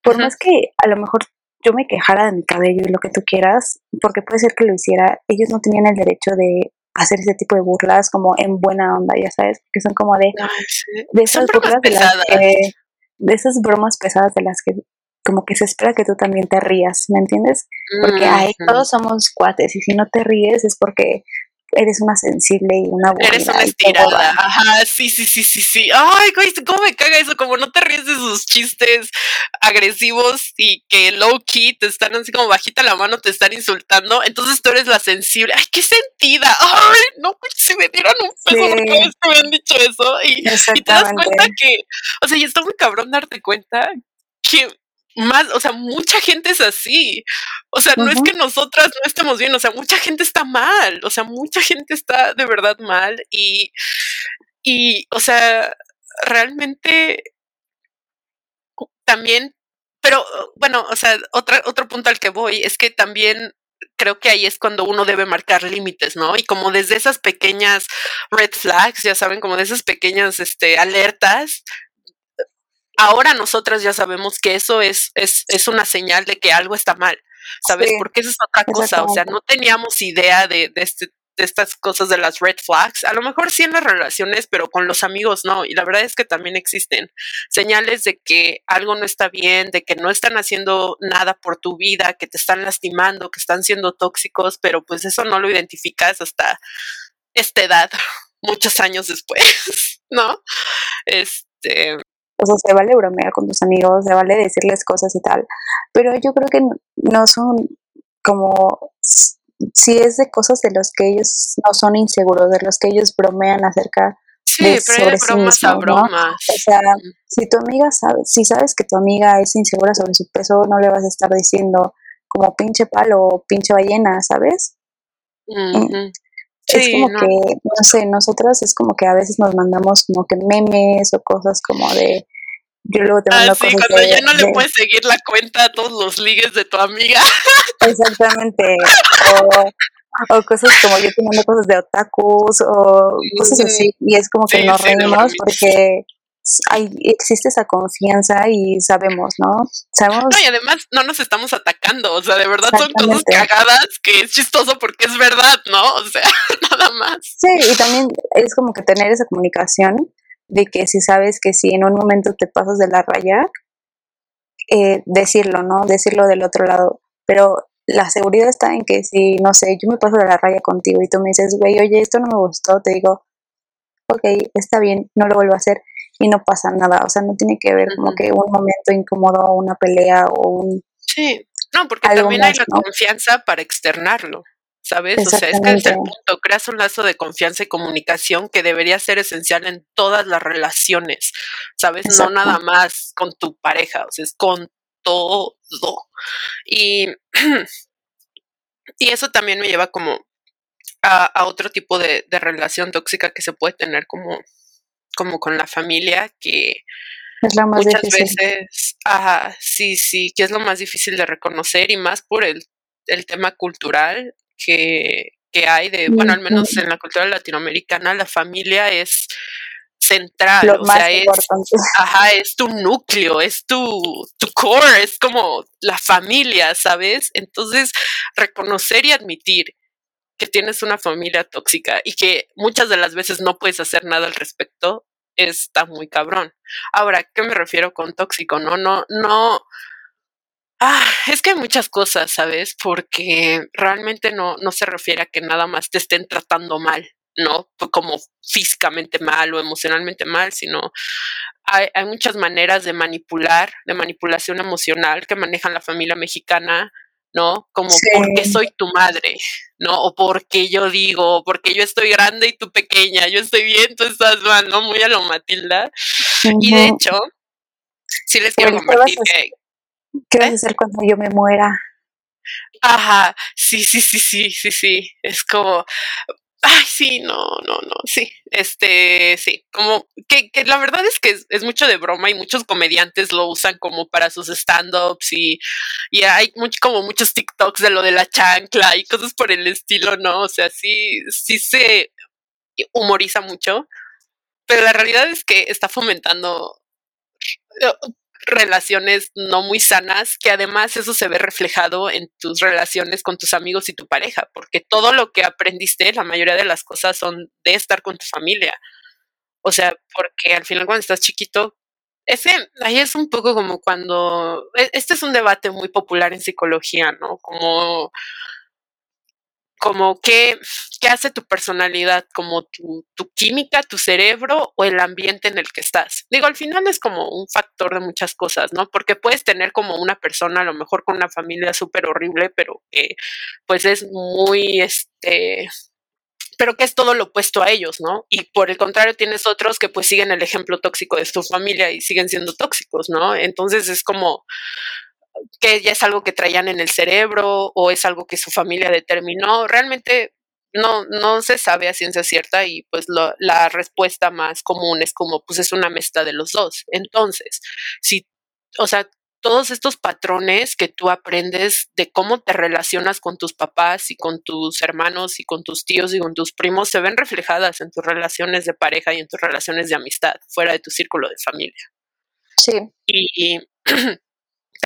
por más que a lo mejor yo me quejara de mi cabello y lo que tú quieras, porque puede ser que lo hiciera, ellos no tenían el derecho de hacer ese tipo de burlas como en buena onda, ya sabes, que son como de, de esas burlas de las que, de esas bromas pesadas de las que como que se espera que tú también te rías, ¿me entiendes? Porque ay, todos somos cuates y si no te ríes es porque eres una sensible y una buena. Eres una estirada. Ajá, sí, sí, sí, sí, sí. Ay, güey, ¿cómo me caga eso? Como no te ríes de sus chistes agresivos y que low key te están así como bajita la mano, te están insultando. Entonces tú eres la sensible. Ay, qué sentida. Ay, no, pues se me dieron un peso porque me han dicho eso. Y, y te das cuenta que, o sea, y está muy cabrón darte cuenta que más, o sea, mucha gente es así. O sea, no es que nosotras no estemos bien, o sea, mucha gente está mal, o sea, mucha gente está de verdad mal y, y o sea, realmente también, pero bueno, o sea, otra, otro punto al que voy es que también creo que ahí es cuando uno debe marcar límites, ¿no? Y como desde esas pequeñas red flags, ya saben, como de esas pequeñas este, alertas, ahora nosotras ya sabemos que eso es, es, es una señal de que algo está mal, ¿sabes? Porque eso es otra cosa, o sea, no teníamos idea de, de, este, de estas cosas de las red flags, a lo mejor sí en las relaciones, pero con los amigos no, y la verdad es que también existen señales de que algo no está bien, de que no están haciendo nada por tu vida, que te están lastimando, que están siendo tóxicos, pero pues eso no lo identificas hasta esta edad, *laughs* muchos años después, *laughs* ¿no? Este, o sea, se vale bromear con tus amigos, se vale decirles cosas y tal, pero yo creo que no son como si es de cosas de los que ellos no son inseguros, de los que ellos bromean acerca sí, de sobre sí mismos, bromas. O sea, si tu amiga sabe, si sabes que tu amiga es insegura sobre su peso, no le vas a estar diciendo como pinche palo o pinche ballena, ¿sabes? Es como que, no sé, nosotras es como que a veces nos mandamos como que memes o cosas como de, yo luego te mando ah, sí, cuando ya no le puedes seguir la cuenta a todos los ligues de tu amiga. Exactamente. O, cosas como yo te mando cosas de otakus o cosas así. Y es como que nos reímos porque hay, existe esa confianza y sabemos, ¿no? Sabemos. No, y además no nos estamos atacando, o sea, de verdad son cosas cagadas que es chistoso porque es verdad, ¿no? O sea, *laughs* nada más. Sí, y también es como que tener esa comunicación de que si sabes que si en un momento te pasas de la raya, eh, decirlo, ¿no? Decirlo del otro lado. Pero la seguridad está en que si, no sé, yo me paso de la raya contigo y tú me dices, güey, oye, esto no me gustó, te digo, ok, está bien, no lo vuelvo a hacer y no pasa nada. O sea, no tiene que ver como que un momento incómodo, una pelea o un... Sí, no, porque también hay la confianza para externarlo. ¿sabes? O sea, es que es el punto, creas un lazo de confianza y comunicación que debería ser esencial en todas las relaciones, ¿sabes? No nada más con tu pareja, o sea, es con todo. Y, *clears throat* y eso también me lleva como a, otro tipo de, de, relación tóxica que se puede tener como, como con la familia, que muchas veces, ajá, sí, sí, que es lo más difícil de reconocer y más por el, el tema cultural que, que hay de, bueno, al menos en la cultura latinoamericana, la familia es central, o sea, es, ajá, es tu núcleo, es tu, tu core, es como la familia, ¿sabes? Entonces, reconocer y admitir que tienes una familia tóxica y que muchas de las veces no puedes hacer nada al respecto, está muy cabrón. Ahora, ¿qué me refiero con tóxico? No, no, no. Ah, es que hay muchas cosas, ¿sabes? Porque realmente no, no se refiere a que nada más te estén tratando mal, ¿no? Como físicamente mal o emocionalmente mal, sino hay, hay muchas maneras de manipular, de manipulación emocional que manejan la familia mexicana ¿no? Como porque soy tu madre, ¿no? O porque yo digo, porque yo estoy grande y tú pequeña, yo estoy bien, tú estás mal, ¿no? Muy a lo Matilda. Y de hecho, sí les quiero compartir que... ¿Qué vas a ¿eh? hacer cuando yo me muera? Ajá, sí, sí, sí, sí, sí, sí. Es como, Ay, sí, no, no, no, sí. Este, sí, como que, que la verdad es que es, mucho de broma y muchos comediantes lo usan como para sus stand-ups y, y hay mucho, como muchos TikToks de lo de la chancla y cosas por el estilo, ¿no? O sea, sí, sí se humoriza mucho, pero la realidad es que está fomentando relaciones no muy sanas, que además eso se ve reflejado en tus relaciones con tus amigos y tu pareja, porque todo lo que aprendiste, la mayoría de las cosas son de estar con tu familia. O sea, porque al final cuando estás chiquito, ese, ahí es un poco como cuando, e, este es un debate muy popular en psicología, ¿no? Como como qué, qué hace tu personalidad, como tu, tu, química, tu cerebro o el ambiente en el que estás. Digo, al final es como un factor de muchas cosas, ¿no? Porque puedes tener como una persona, a lo mejor con una familia súper horrible, pero que pues es muy, este, pero que es todo lo opuesto a ellos, ¿no? Y por el contrario tienes otros que pues siguen el ejemplo tóxico de su familia y siguen siendo tóxicos, ¿no? Entonces es como que ya es algo que traían en el cerebro o es algo que su familia determinó. Realmente no, no se sabe a ciencia cierta y pues la respuesta más común es como pues es una mezcla de los dos. Entonces, si, o sea, todos estos patrones que tú aprendes de cómo te relacionas con tus papás y con tus hermanos y con tus tíos y con tus primos se ven reflejadas en tus relaciones de pareja y en tus relaciones de amistad fuera de tu círculo de familia. Sí. Y, *clears throat*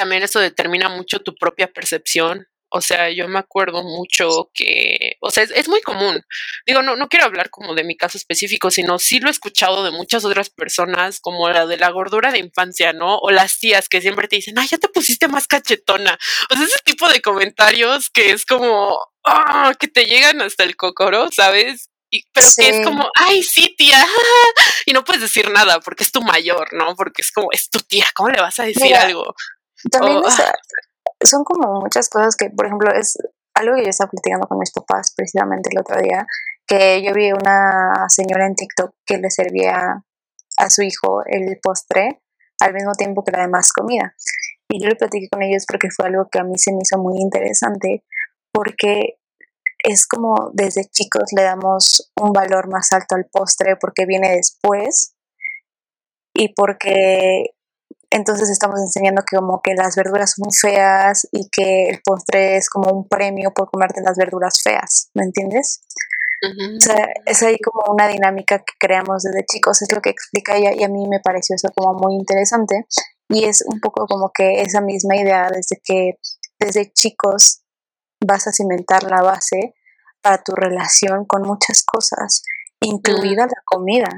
también eso determina mucho tu propia percepción. O sea, yo me acuerdo mucho que, o sea, es, muy común. Digo, no, no quiero hablar como de mi caso específico, sino sí lo he escuchado de muchas otras personas, como la de la gordura de infancia, ¿no? O las tías que siempre te dicen, ay, ya te pusiste más cachetona. O sea, ese tipo de comentarios que es como, ah, que te llegan hasta el cocoro, ¿sabes? Y, pero que es como, ay, sí, tía, *laughs* y no puedes decir nada porque es tu mayor, ¿no? Porque es como, es tu tía, ¿cómo le vas a decir algo? También oh, son como muchas cosas que, por ejemplo, es algo que yo estaba platicando con mis papás precisamente el otro día, que yo vi una señora en TikTok que le servía a su hijo el postre al mismo tiempo que la demás comida. Y yo le platiqué con ellos porque fue algo que a mí se me hizo muy interesante, porque es como desde chicos le damos un valor más alto al postre porque viene después y porque entonces estamos enseñando que como que las verduras son feas y que el postre es como un premio por comerte las verduras feas, ¿me entiendes? O sea, es ahí como una dinámica que creamos desde chicos, es lo que explica ella y a mí me pareció eso como muy interesante y es un poco como que esa misma idea desde que desde chicos vas a cimentar la base para tu relación con muchas cosas, incluida la comida,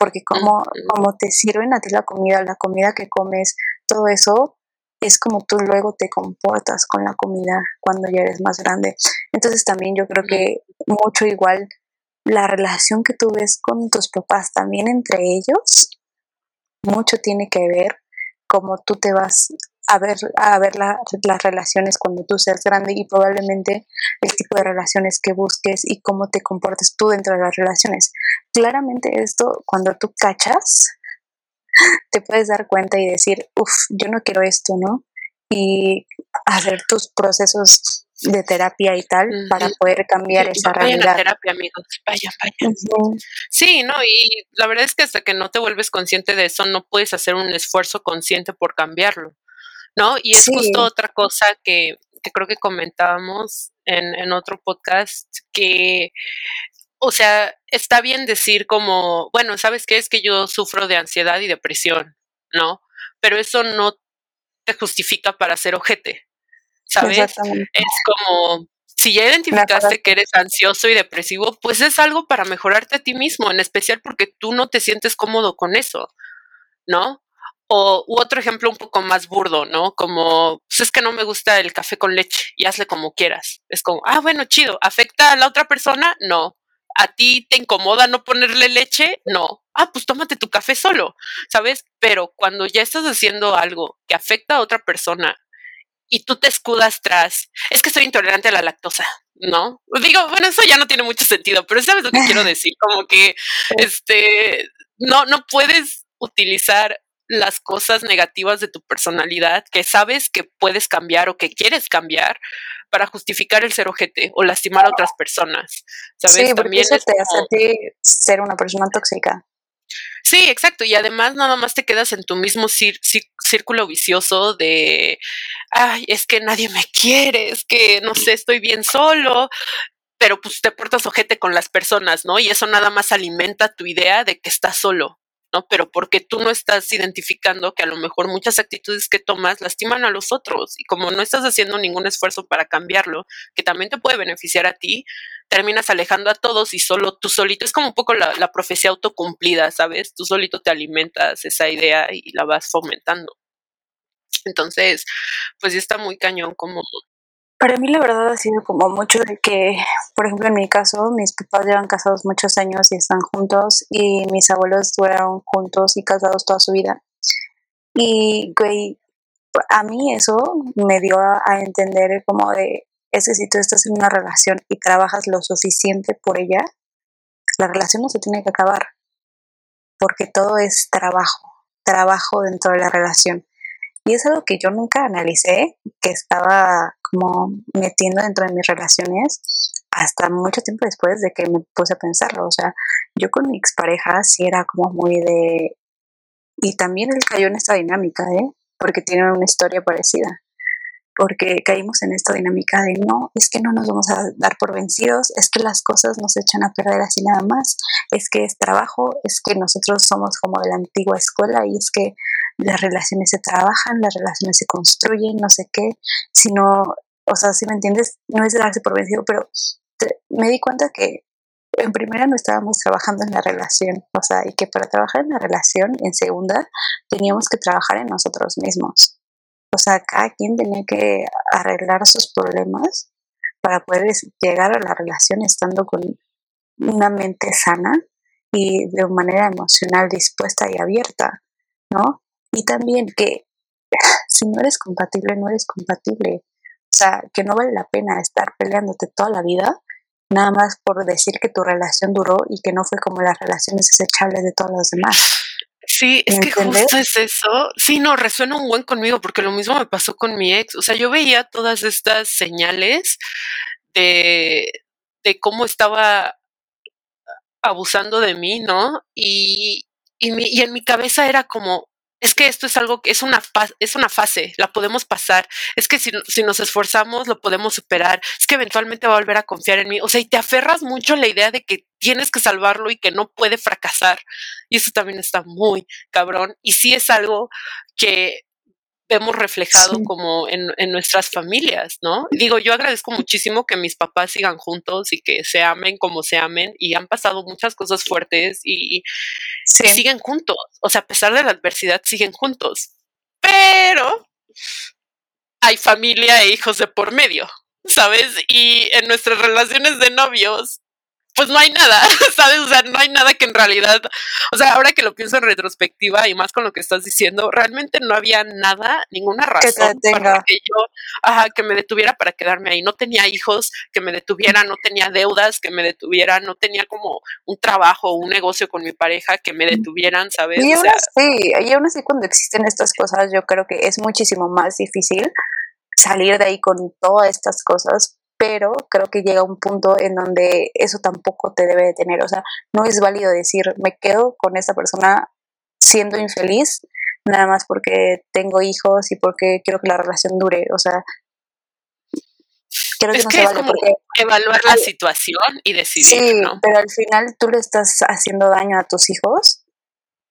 porque como, como te sirven a ti la comida, la comida que comes, todo eso es como tú luego te comportas con la comida cuando ya eres más grande. Entonces también yo creo que mucho igual la relación que tú ves con tus papás también entre ellos, mucho tiene que ver cómo tú te vas a ver, a ver las relaciones cuando tú seas grande y probablemente el tipo de relaciones que busques y cómo te comportes tú dentro de las relaciones. Claramente esto, cuando tú cachas, te puedes dar cuenta y decir, uff, yo no quiero esto, ¿no? Y hacer tus procesos de terapia y tal para poder cambiar esa realidad. Vayan a terapia, amigos, vayan, vayan. Sí, no, y la verdad es que hasta que no te vuelves consciente de eso, no puedes hacer un esfuerzo consciente por cambiarlo. ¿No? Y es justo otra cosa que, creo que comentábamos en, en otro podcast, que, o sea, está bien decir como, bueno, ¿sabes qué? Es que yo sufro de ansiedad y depresión, ¿no? Pero eso no te justifica para ser ojete, ¿sabes? Es como, si ya identificaste que eres ansioso y depresivo, pues es algo para mejorarte a ti mismo, en especial porque tú no te sientes cómodo con eso, ¿no? O u otro ejemplo un poco más burdo, ¿no? Como, pues es que no me gusta el café con leche y hazle como quieras. Es como, ah, bueno, chido, ¿afecta a la otra persona? No. ¿A ti te incomoda no ponerle leche? No. Ah, pues tómate tu café solo, ¿sabes? Pero cuando ya estás haciendo algo que afecta a otra persona y tú te escudas tras, es que soy intolerante a la lactosa, ¿no? Digo, bueno, eso ya no tiene mucho sentido, pero sabes lo que quiero *laughs* decir, como que, este, no, no puedes utilizar las cosas negativas de tu personalidad que sabes que puedes cambiar o que quieres cambiar para justificar el ser ojete o lastimar a otras personas. ¿Sabes? Sí, También eso te hace a ti ser una persona tóxica. Sí, exacto. Y además nada más te quedas en tu mismo círculo vicioso de, ay, es que nadie me quiere, es que no sé, estoy bien solo, pero pues te portas ojete con las personas, ¿no? Y eso nada más alimenta tu idea de que estás solo. ¿No? Pero porque tú no estás identificando que a lo mejor muchas actitudes que tomas lastiman a los otros y como no estás haciendo ningún esfuerzo para cambiarlo, que también te puede beneficiar a ti, terminas alejando a todos y solo tú solito, es como un poco la, profecía autocumplida, ¿sabes? Tú solito te alimentas esa idea y la vas fomentando. Entonces, pues sí está muy cañón como para mí la verdad ha sido como mucho de que, por ejemplo, en mi caso, mis papás llevan casados muchos años y están juntos y mis abuelos estuvieron juntos y casados toda su vida. Y, güey, a mí eso me dio a, entender como de, es que si tú estás en una relación y trabajas lo suficiente por ella, la relación no se tiene que acabar, porque todo es trabajo, trabajo dentro de la relación. Y es algo que yo nunca analicé, que estaba como metiendo dentro de mis relaciones hasta mucho tiempo después de que me puse a pensarlo. O sea, yo con mi expareja sí era como muy de... Y también él cayó en esta dinámica, ¿eh? Porque tiene una historia parecida. Porque caímos en esta dinámica de no, es que no nos vamos a dar por vencidos, es que las cosas nos echan a perder así nada más, es que es trabajo, es que nosotros somos como de la antigua escuela y es que las relaciones se trabajan, las relaciones se construyen, no sé qué, sino, o sea, si me entiendes, no es darse por vencido, pero me di cuenta que en primera no estábamos trabajando en la relación, o sea, y que para trabajar en la relación, en segunda, teníamos que trabajar en nosotros mismos. O sea, cada quien tenía que arreglar sus problemas para poder llegar a la relación estando con una mente sana y de manera emocional dispuesta y abierta, ¿no? Y también que si no eres compatible, no eres compatible. O sea, que no vale la pena estar peleándote toda la vida, nada más por decir que tu relación duró y que no fue como las relaciones desechables de todos los demás. Sí, es que justo es eso. Sí, no, resuena un buen conmigo, porque lo mismo me pasó con mi ex. O sea, yo veía todas estas señales de, de cómo estaba abusando de mí, ¿no? Y, y, mi, y en mi cabeza era como, es que esto es algo que es una, es una fase, la podemos pasar. Es que si, si, nos esforzamos, lo podemos superar. Es que eventualmente va a volver a confiar en mí. O sea, y te aferras mucho a la idea de que tienes que salvarlo y que no puede fracasar. Y eso también está muy cabrón. Y sí es algo que vemos reflejado como en, en, nuestras familias, ¿no? Digo, yo agradezco muchísimo que mis papás sigan juntos y que se amen como se amen y han pasado muchas cosas fuertes y, siguen juntos, o sea, a pesar de la adversidad, siguen juntos, pero hay familia e hijos de por medio, ¿sabes? Y en nuestras relaciones de novios pues no hay nada, *laughs* ¿sabes? O sea, no hay nada que en realidad, o sea, ahora que lo pienso en retrospectiva y más con lo que estás diciendo, realmente no había nada, ninguna razón para que yo, ajá, que me detuviera para quedarme ahí. No tenía hijos que me detuvieran, no tenía deudas que me detuvieran, no tenía como un trabajo, un negocio con mi pareja que me detuvieran, ¿sabes? Y aún así, y aún así cuando existen estas cosas, yo creo que es muchísimo más difícil salir de ahí con todas estas cosas pero creo que llega un punto en donde eso tampoco te debe detener. O sea, no es válido decir, me quedo con esa persona siendo infeliz, nada más porque tengo hijos y porque quiero que la relación dure. O sea, creo que no se vale porque evaluar la situación y decidir. Sí, pero al final tú le estás haciendo daño a tus hijos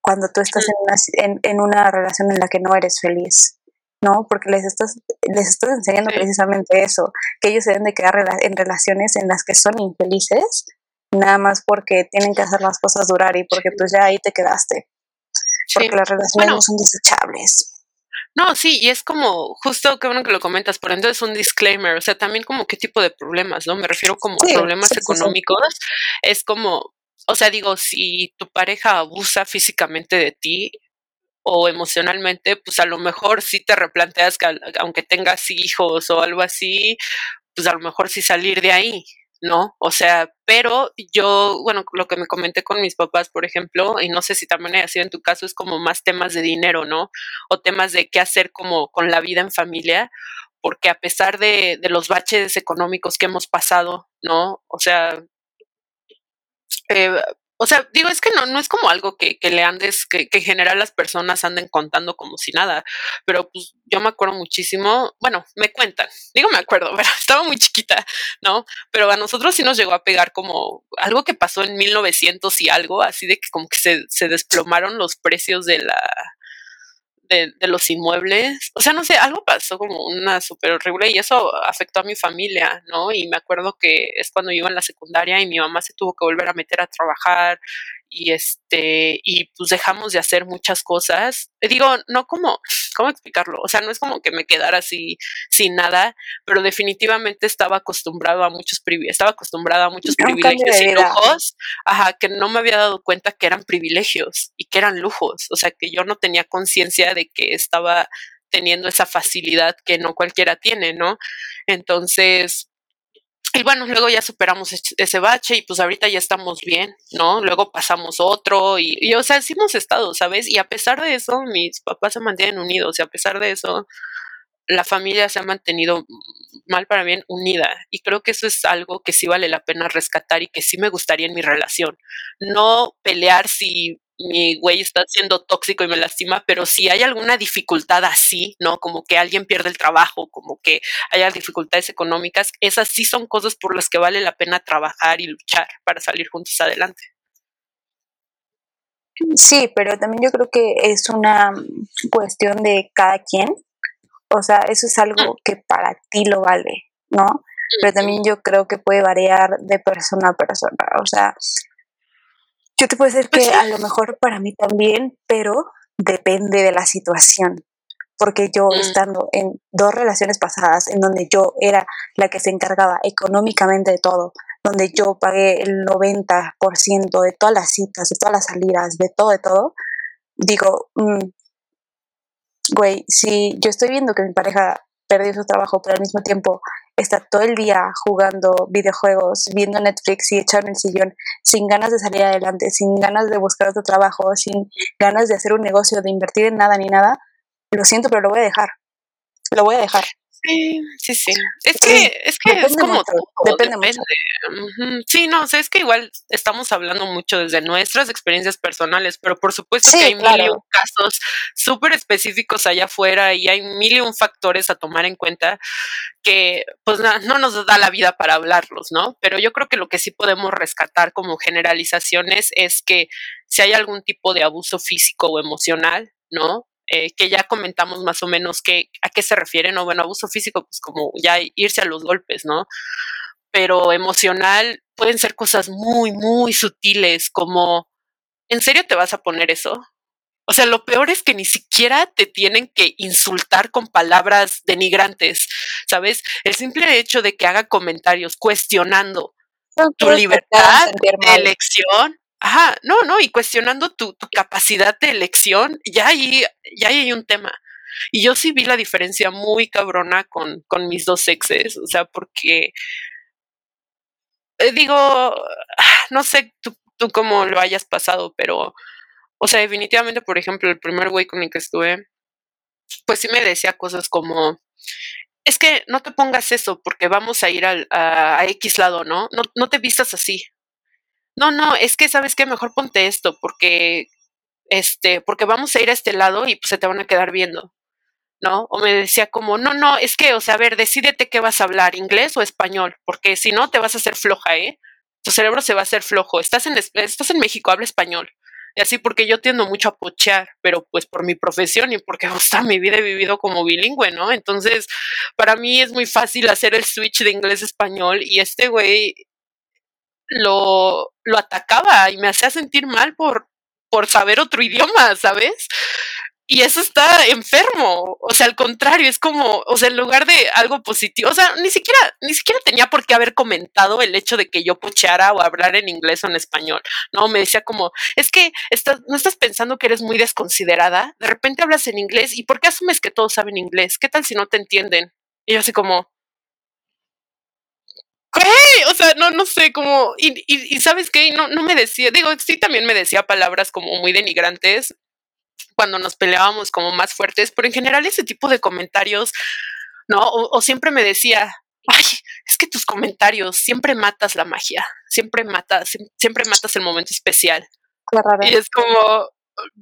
cuando tú estás en, una, en, en una relación en la que no eres feliz. ¿No? Porque les estás, les estás enseñando precisamente eso, que ellos se deben de quedar en relaciones en las que son infelices, nada más porque tienen que hacer las cosas durar y porque pues ya ahí te quedaste. Porque las relaciones no son desechables. No, sí, y es como, justo que bueno que lo comentas, por entonces un disclaimer, o sea, también como qué tipo de problemas, ¿no? Me refiero como a problemas económicos, es como, o sea, digo, si tu pareja abusa físicamente de ti, o emocionalmente, pues a lo mejor sí te replanteas que aunque tengas hijos o algo así, pues a lo mejor sí salir de ahí, ¿no? O sea, pero yo, bueno, lo que me comenté con mis papás, por ejemplo, y no sé si también haya sido en tu caso, es como más temas de dinero, ¿no? O temas de qué hacer como con la vida en familia, porque a pesar de, de los baches económicos que hemos pasado, ¿no? O sea, eh, o sea, digo, es que no, no es como algo que, que le andes, que, que, en general las personas anden contando como si nada, pero pues yo me acuerdo muchísimo, bueno, me cuentan, digo me acuerdo, *laughs* pero estaba muy chiquita, ¿no? Pero a nosotros sí nos llegó a pegar como algo que pasó en 1900 y algo, así de que como que se, se desplomaron los precios de la, de, de, los inmuebles. O sea, no sé, algo pasó como una súper horrible y eso afectó a mi familia, ¿no? Y me acuerdo que es cuando iba en la secundaria y mi mamá se tuvo que volver a meter a trabajar y este, y pues dejamos de hacer muchas cosas. Digo, no como, ¿cómo explicarlo? O sea, no es como que me quedara así sin nada, pero definitivamente estaba acostumbrado a muchos estaba acostumbrada a muchos privilegios y lujos, ajá, que no me había dado cuenta que eran privilegios y que eran lujos. O sea, que yo no tenía conciencia de que estaba teniendo esa facilidad que no cualquiera tiene, ¿no? Entonces, y bueno, luego ya superamos ese bache y pues ahorita ya estamos bien, ¿no? Luego pasamos otro y, y, o sea, sí hemos estado, ¿sabes? Y a pesar de eso, mis papás se mantienen unidos y a pesar de eso, la familia se ha mantenido mal para bien unida y creo que eso es algo que sí vale la pena rescatar y que sí me gustaría en mi relación. No pelear si mi güey está siendo tóxico y me lastima, pero si hay alguna dificultad así, ¿no? Como que alguien pierde el trabajo, como que haya dificultades económicas, esas sí son cosas por las que vale la pena trabajar y luchar para salir juntos adelante. Sí, pero también yo creo que es una cuestión de cada quien. O sea, eso es algo que para ti lo vale, ¿no? Pero también yo creo que puede variar de persona a persona. O sea, yo te puedo decir que a lo mejor para mí también, pero depende de la situación. Porque yo mm. estando en dos relaciones pasadas en donde yo era la que se encargaba económicamente de todo, donde yo pagué el 90% de todas las citas, de todas las salidas, de todo, de todo, digo, mm, güey, si yo estoy viendo que mi pareja perdió su trabajo, pero al mismo tiempo está todo el día jugando videojuegos, viendo Netflix y echado en el sillón, sin ganas de salir adelante, sin ganas de buscar otro trabajo, sin ganas de hacer un negocio, de invertir en nada ni nada, lo siento, pero lo voy a dejar. Lo voy a dejar. Sí, sí, sí. Es que, es que es como depende. Mucho. Sí, no, o sea, es que igual estamos hablando mucho desde nuestras experiencias personales, pero por supuesto que hay mil y un casos súper específicos allá afuera y hay mil y un factores a tomar en cuenta que pues no, no nos da la vida para hablarlos, ¿no? Pero yo creo que lo que sí podemos rescatar como generalizaciones es que si hay algún tipo de abuso físico o emocional, ¿no? Eh, que ya comentamos más o menos que, a qué se refiere, ¿no? Bueno, abuso físico, pues como ya irse a los golpes, ¿no? Pero emocional pueden ser cosas muy, muy sutiles, como, ¿en serio te vas a poner eso? O sea, lo peor es que ni siquiera te tienen que insultar con palabras denigrantes, ¿sabes? El simple hecho de que haga comentarios cuestionando tu libertad de elección Ajá, no, no, y cuestionando tu, tu capacidad de elección, ya hay, ya hay un tema. Y yo sí vi la diferencia muy cabrona con, con mis dos exes, o sea, porque eh, digo, no sé tú, tú cómo lo hayas pasado, pero, o sea, definitivamente, por ejemplo, el primer güey con el que estuve, pues sí me decía cosas como, es que no te pongas eso porque vamos a ir al, a, a X lado, ¿no? ¿no? No te vistas así no, no, es que sabes que mejor ponte esto porque, este, porque vamos a ir a este lado y pues se te van a quedar viendo, ¿no? O me decía como, no, no, es que, o sea, a ver, decídete qué vas a hablar, inglés o español, porque si no te vas a hacer floja, ¿eh? Tu cerebro se va a hacer flojo. Estás en, estás en México, habla español. y así porque yo tiendo mucho a pochear, pero pues por mi profesión y porque hasta mi vida he vivido como bilingüe, ¿no? Entonces, para mí es muy fácil hacer el switch de inglés a español y este güey lo, lo atacaba y me hacía sentir mal por, por saber otro idioma, ¿sabes? Y eso está enfermo. O sea, al contrario, es como, o sea, en lugar de algo positivo, o sea, ni siquiera, ni siquiera tenía por qué haber comentado el hecho de que yo pucheara o hablar en inglés o en español. No, me decía como, es que estás, no estás pensando que eres muy desconsiderada. De repente hablas en inglés y ¿por qué asumes que todos saben inglés? ¿Qué tal si no te entienden? Y yo así como, ¿qué? O sea, no, no sé, como, y, y, y sabes qué, no, no me decía, digo, sí también me decía palabras como muy denigrantes, cuando nos peleábamos como más fuertes, pero en general ese tipo de comentarios, ¿no? O, siempre me decía, ay, es que tus comentarios siempre matas la magia, siempre matas, siempre matas el momento especial. Y es como,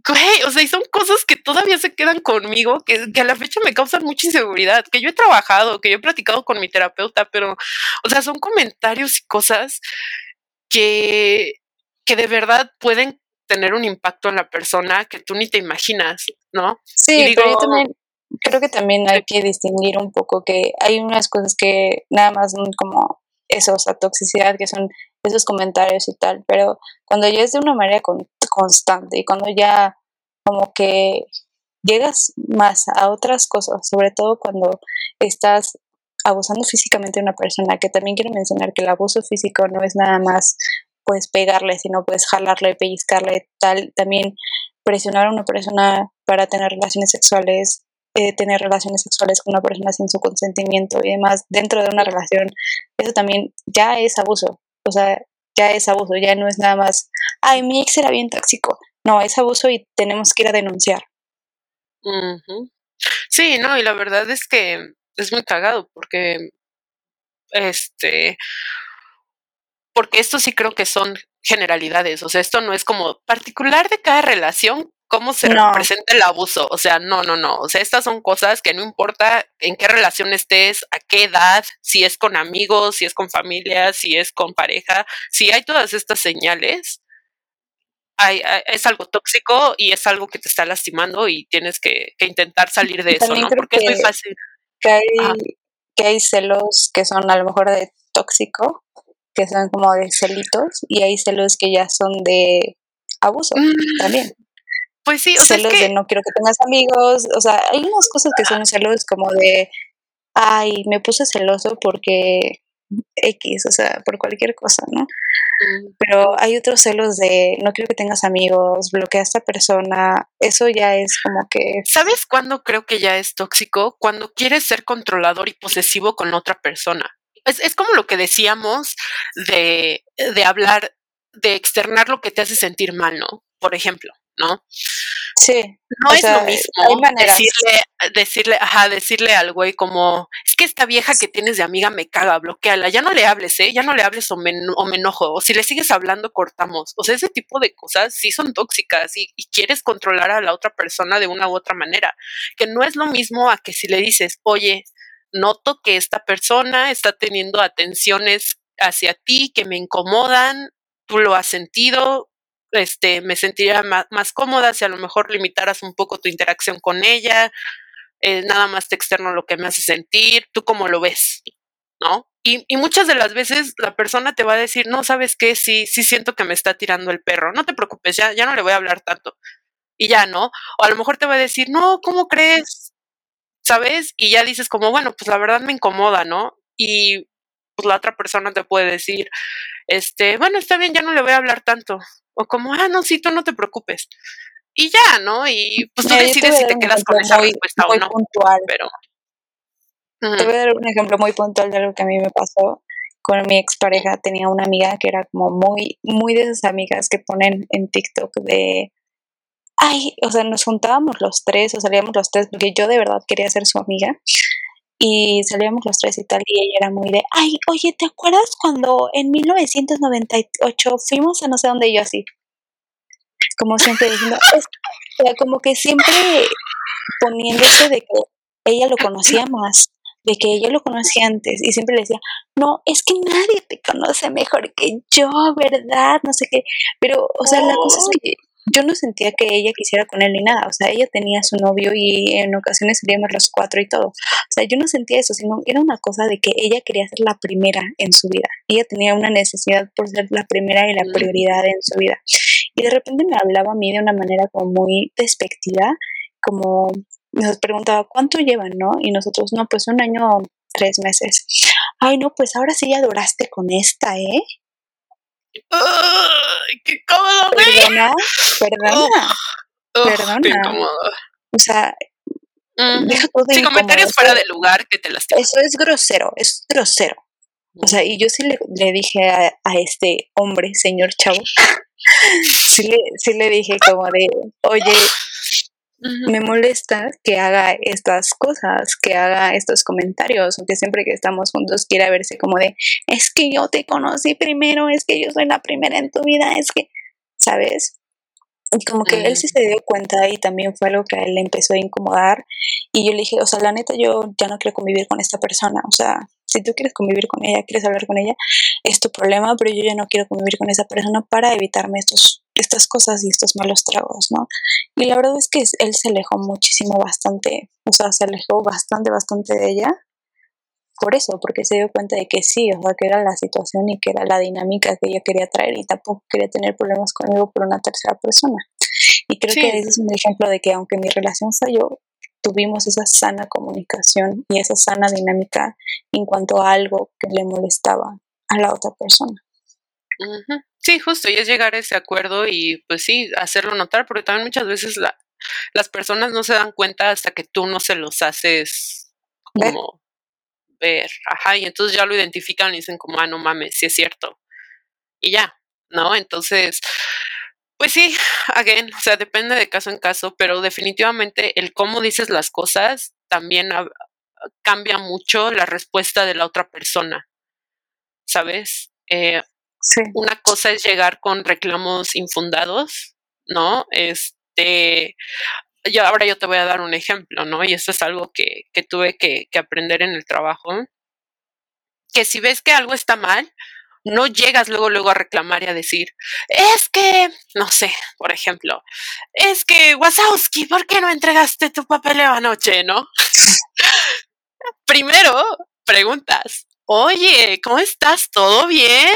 güey, o sea, y son cosas que todavía se quedan conmigo, que, que, a la fecha me causan mucha inseguridad, que yo he trabajado, que yo he platicado con mi terapeuta, pero, o sea, son comentarios y cosas que, que de verdad pueden tener un impacto en la persona que tú ni te imaginas, ¿no? Sí, pero yo también creo que también hay que distinguir un poco que hay unas cosas que nada más son como eso, o sea, toxicidad, que son esos comentarios y tal, pero cuando ya es de una manera constante y cuando ya como que llegas más a otras cosas, sobre todo cuando estás abusando físicamente de una persona, que también quiero mencionar que el abuso físico no es nada más puedes pegarle, sino puedes jalarle, pellizcarle, tal, también presionar a una persona para tener relaciones sexuales, eh, tener relaciones sexuales con una persona sin su consentimiento y demás dentro de una relación, eso también ya es abuso, o sea, ya es abuso, ya no es nada más, ay, mi ex era bien tóxico, no, es abuso y tenemos que ir a denunciar. Sí, no, y la verdad es que es muy cagado porque, este, porque esto sí creo que son generalidades, o sea, esto no es como particular de cada relación, cómo se representa el abuso, o sea, no, no, no, o sea, estas son cosas que no importa en qué relación estés, a qué edad, si es con amigos, si es con familia, si es con pareja, si hay todas estas señales, hay, es algo tóxico y es algo que te está lastimando y tienes que, intentar salir de eso, ¿no? Porque es muy fácil. Que hay, que hay celos que son a lo mejor de tóxico que son como de celitos y hay celos que ya son de abuso mm. también. Pues sí, o celos de no quiero que tengas amigos, o sea, hay unas cosas que son celos como de, ay, me puse celoso porque X, o sea, por cualquier cosa, ¿no? Mm. Pero hay otros celos de no quiero que tengas amigos, bloquea a esta persona, eso ya es como que... ¿Sabes cuándo creo que ya es tóxico? Cuando quieres ser controlador y posesivo con otra persona es, es como lo que decíamos de, de hablar, de externar lo que te hace sentir mal, ¿no? Por ejemplo, ¿no? Sí. No es lo mismo decirle, decirle, ajá, decirle al güey como, es que esta vieja que tienes de amiga me caga, bloqueala, ya no le hables, ¿eh? Ya no le hables o me, o me enojo, o si le sigues hablando, cortamos. O sea, ese tipo de cosas sí son tóxicas y, y quieres controlar a la otra persona de una u otra manera, que no es lo mismo a que si le dices, oye, noto que esta persona está teniendo atenciones hacia ti que me incomodan, tú lo has sentido, este, me sentiría más, cómoda si a lo mejor limitaras un poco tu interacción con ella, eh, nada más te externo lo que me hace sentir, tú cómo lo ves, ¿no? Y, y, muchas de las veces la persona te va a decir, no, sabes qué, sí, sí siento que me está tirando el perro, no te preocupes, ya, ya no le voy a hablar tanto. Y ya, ¿no? O a lo mejor te va a decir, no, ¿cómo crees? ¿sabes? Y ya dices como, bueno, pues la verdad me incomoda, ¿no? Y pues la otra persona te puede decir, este, bueno, está bien, ya no le voy a hablar tanto. O como, ah, no, sí, tú no te preocupes. Y ya, ¿no? Y pues tú decides si te quedas con esa respuesta o no. Puntual. Pero. Te voy a dar un ejemplo muy puntual de algo que a mí me pasó con mi expareja. Tenía una amiga que era como muy, muy de esas amigas que ponen en TikTok de ay, o sea, nos juntábamos los tres o salíamos los tres, porque yo de verdad quería ser su amiga. Y salíamos los tres y tal, y ella era muy de, ay, oye, ¿te acuerdas cuando en 1998 fuimos a no sé dónde yo así? Como siempre diciendo, o sea, como que siempre poniéndose de que ella lo conocía más, de que ella lo conocía antes, y siempre le decía, no, es que nadie te conoce mejor que yo, ¿verdad? No sé qué, pero, o sea, la cosa es que yo no sentía que ella quisiera con él ni nada, o sea, ella tenía su novio y en ocasiones salíamos los cuatro y todo, o sea, yo no sentía eso, sino era una cosa de que ella quería ser la primera en su vida, ella tenía una necesidad por ser la primera y la prioridad en su vida, y de repente me hablaba a mí de una manera como muy despectiva, como nos preguntaba cuánto llevan, ¿no? Y nosotros, no, pues un año, tres meses. Ay, no, pues ahora sí ya duraste con esta, ¿eh? ¡Qué cómodo, Perdona, perdona, perdona. Qué incómodo. O sea, deja todo Sí, comentarios fuera de lugar que te lastiman. Eso es grosero, es grosero. O sea, y yo sí le, le dije a, a, este hombre, señor chavo, *laughs* sí, le, sí le dije como de, oye, me molesta que haga estas cosas, que haga estos comentarios, aunque siempre que estamos juntos quiera verse como de, es que yo te conocí primero, es que yo soy la primera en tu vida, es que, ¿sabes? Y como que él sí se dio cuenta y también fue algo que a él le empezó a incomodar. Y yo le dije, o sea, la neta, yo ya no quiero convivir con esta persona. O sea, si tú quieres convivir con ella, quieres hablar con ella, es tu problema, pero yo ya no quiero convivir con esa persona para evitarme estos, estas cosas y estos malos tragos, ¿no? Y la verdad es que él se alejó muchísimo, bastante, o sea, se alejó bastante, bastante de ella por eso, porque se dio cuenta de que sí, o sea, que era la situación y que era la dinámica que ella quería traer y tampoco quería tener problemas conmigo por una tercera persona. Y creo que ese es un ejemplo de que aunque mi relación falló, tuvimos esa sana comunicación y esa sana dinámica en cuanto a algo que le molestaba a la otra persona. Sí, justo, y es llegar a ese acuerdo y pues sí, hacerlo notar, porque también muchas veces la, las personas no se dan cuenta hasta que tú no se los haces como ver, ajá, y entonces ya lo identifican y dicen como, ah, no mames, sí es cierto. Y ya, ¿no? Entonces, pues sí, again, o sea, depende de caso en caso, pero definitivamente el cómo dices las cosas también cambia mucho la respuesta de la otra persona, ¿sabes? Eh, sí. Una cosa es llegar con reclamos infundados, ¿no? Este, yo, ahora yo te voy a dar un ejemplo, ¿no? Y eso es algo que, que tuve que, que aprender en el trabajo. Que si ves que algo está mal, no llegas luego luego a reclamar y a decir, es que, no sé, por ejemplo, es que Wasowski, ¿por qué no entregaste tu papeleo anoche, no? *laughs* Primero preguntas, oye, ¿cómo estás? ¿Todo bien?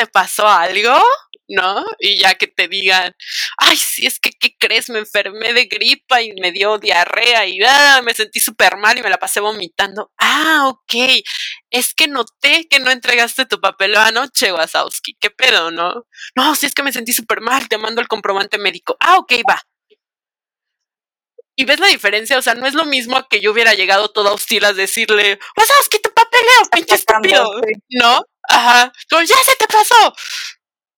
¿Te pasó algo? ¿no? Y ya que te digan, ay, sí, es que, ¿qué crees? Me enfermé de gripa y me dio diarrea y ah, me sentí súper mal y me la pasé vomitando. Ah, ok. Es que noté que no entregaste tu papel anoche, Wasowski. ¿Qué pedo, no? No, si es que me sentí súper mal, te mando el comprobante médico. Ah, ok, va. Y ves la diferencia, o sea, no es lo mismo que yo hubiera llegado toda hostil a decirle, Wasowski, tu papeleo, pinche estúpido. ¿No? Ajá. Como, ya se te pasó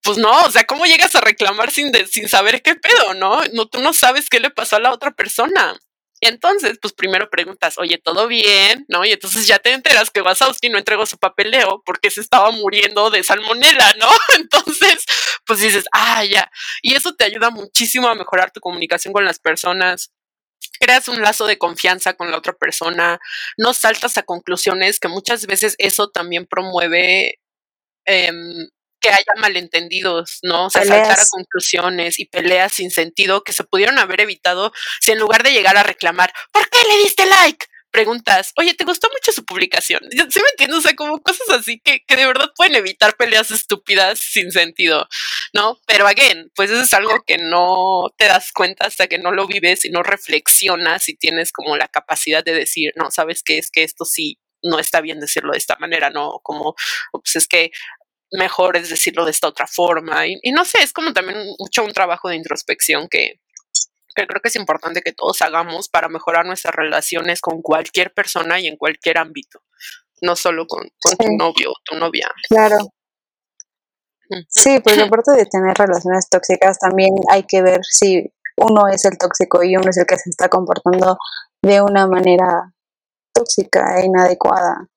pues no, o sea, ¿cómo llegas a reclamar sin, sin saber qué pedo, no? no? Tú no sabes qué le pasó a la otra persona. Entonces, pues primero preguntas, oye, ¿todo bien? ¿No? Y entonces ya te enteras que Wasowski no entregó su papeleo porque se estaba muriendo de salmonela, ¿no? *laughs* Entonces, pues dices, ah, ya. Y eso te ayuda muchísimo a mejorar tu comunicación con las personas. Creas un lazo de confianza con la otra persona, no saltas a conclusiones, que muchas veces eso también promueve eh, que haya malentendidos, ¿no? O sea, saltar a conclusiones y peleas sin sentido que se pudieron haber evitado si en lugar de llegar a reclamar, ¿por qué le diste like? Preguntas, oye, ¿te gustó mucho su publicación? *laughs* ¿Sí me entiendes? O sea, como cosas así que, que de verdad pueden evitar peleas estúpidas sin sentido, ¿no? Pero, again, pues eso es algo que no te das cuenta hasta que no lo vives y no reflexionas y tienes como la capacidad de decir, no, ¿sabes qué? Es que esto sí no está bien decirlo de esta manera, ¿no? Como, pues es que mejor es decirlo de esta otra forma. Y, no sé, es como también mucho un trabajo de introspección que, que creo que es importante que todos hagamos para mejorar nuestras relaciones con cualquier persona y en cualquier ámbito, no solo con, tu novio o tu novia. Claro. Sí, pues aparte de tener relaciones tóxicas, también hay que ver si uno es el tóxico y uno es el que se está comportando de una manera tóxica e inadecuada.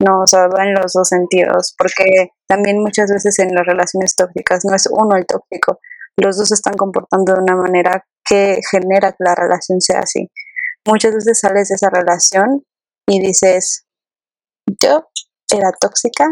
No, o sea, va en los dos sentidos, porque también muchas veces en las relaciones tóxicas no es uno el tóxico, los dos se están comportando de una manera que genera que la relación sea así. Muchas veces sales de esa relación y dices, yo era tóxica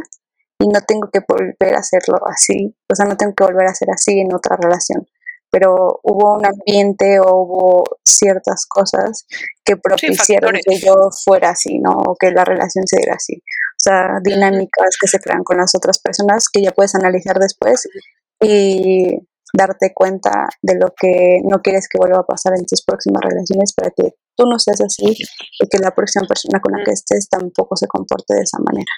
y no tengo que volver a hacerlo así, o sea, no tengo que volver a ser así en otra relación. pero hubo un ambiente o hubo ciertas cosas que propiciaron que yo fuera así, ¿no? O que la relación se diera así. O sea, dinámicas que se crean con las otras personas que ya puedes analizar después y darte cuenta de lo que no quieres que vuelva a pasar en tus próximas relaciones para que tú no seas así y que la próxima persona con la que estés tampoco se comporte de esa manera.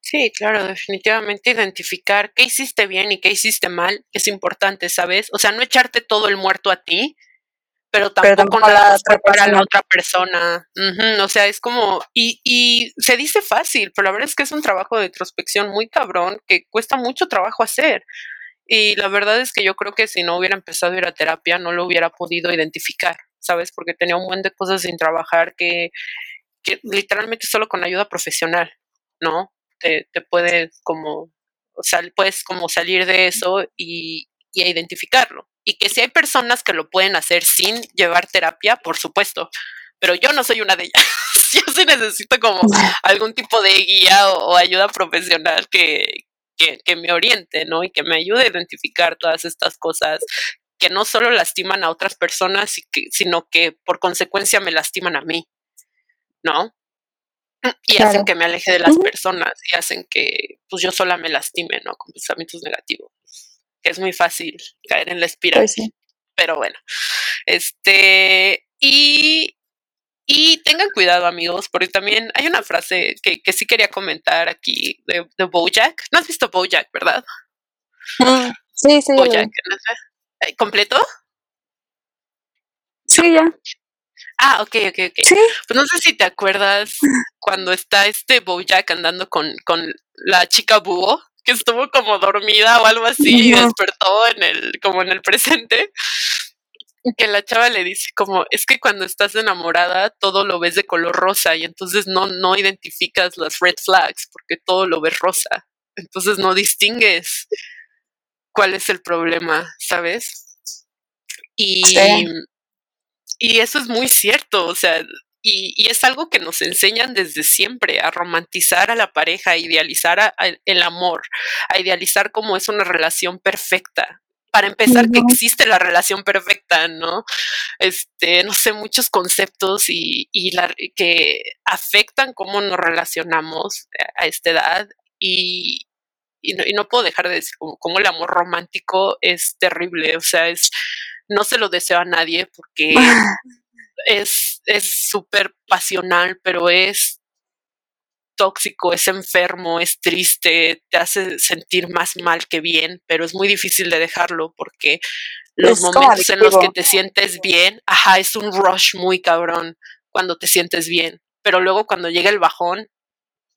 Sí, claro, definitivamente identificar qué hiciste bien y qué hiciste mal es importante, ¿sabes? O sea, no echarte todo el muerto a ti, pero tampoco, nada para la otra persona. o sea, es como, y, y se dice fácil, pero la verdad es que es un trabajo de introspección muy cabrón que cuesta mucho trabajo hacer. Y la verdad es que yo creo que si no hubiera empezado a ir a terapia, no lo hubiera podido identificar, ¿sabes? Porque tenía un buen de cosas sin trabajar que, que literalmente solo con ayuda profesional, ¿no? Te, te puedes como, o sea, puedes como salir de eso y, y identificarlo. Y que si hay personas que lo pueden hacer sin llevar terapia, por supuesto, pero yo no soy una de ellas. *laughs* yo sí necesito como algún tipo de guía o ayuda profesional que, que, me oriente, ¿no? Y que me ayude a identificar todas estas cosas que no solo lastiman a otras personas, sino que por consecuencia me lastiman a mí, ¿no? Y hacen que me aleje de las personas y hacen que pues yo sola me lastime, ¿no? Con pensamientos negativos. Que es muy fácil caer en la espiral. Pues Pero bueno, este, y y tengan cuidado, amigos, porque también hay una frase que, que sí quería comentar aquí de, de, Bojack. ¿No has visto Bojack, verdad? Mm, sí, sí. Bojack, eh, ¿Completo? Sí, ya. Ah, ok, ok, ok. ¿Sí? Pues no sé si te acuerdas *laughs* cuando está este Bojack andando con, con la chica búho, que estuvo como dormida o algo así y despertó en el, como en el presente que la chava le dice como, es que cuando estás enamorada todo lo ves de color rosa y entonces no, no identificas las red flags porque todo lo ves rosa. Entonces no distingues cuál es el problema, ¿sabes? Y, y eso es muy cierto, o sea, y, y, es algo que nos enseñan desde siempre, a romantizar a la pareja, a idealizar el amor, a idealizar cómo es una relación perfecta, para empezar que existe la relación perfecta, ¿no? Este, no sé, muchos conceptos y, que afectan cómo nos relacionamos a esta edad y, no, puedo dejar de decir cómo, el amor romántico es terrible, o sea, es, no se lo deseo a nadie porque *laughs* es súper pasional, pero es tóxico, es enfermo, es triste, te hace sentir más mal que bien, pero es muy difícil de dejarlo porque los momentos en los que te sientes bien, ajá, es un rush muy cabrón cuando te sientes bien, pero luego cuando llega el bajón,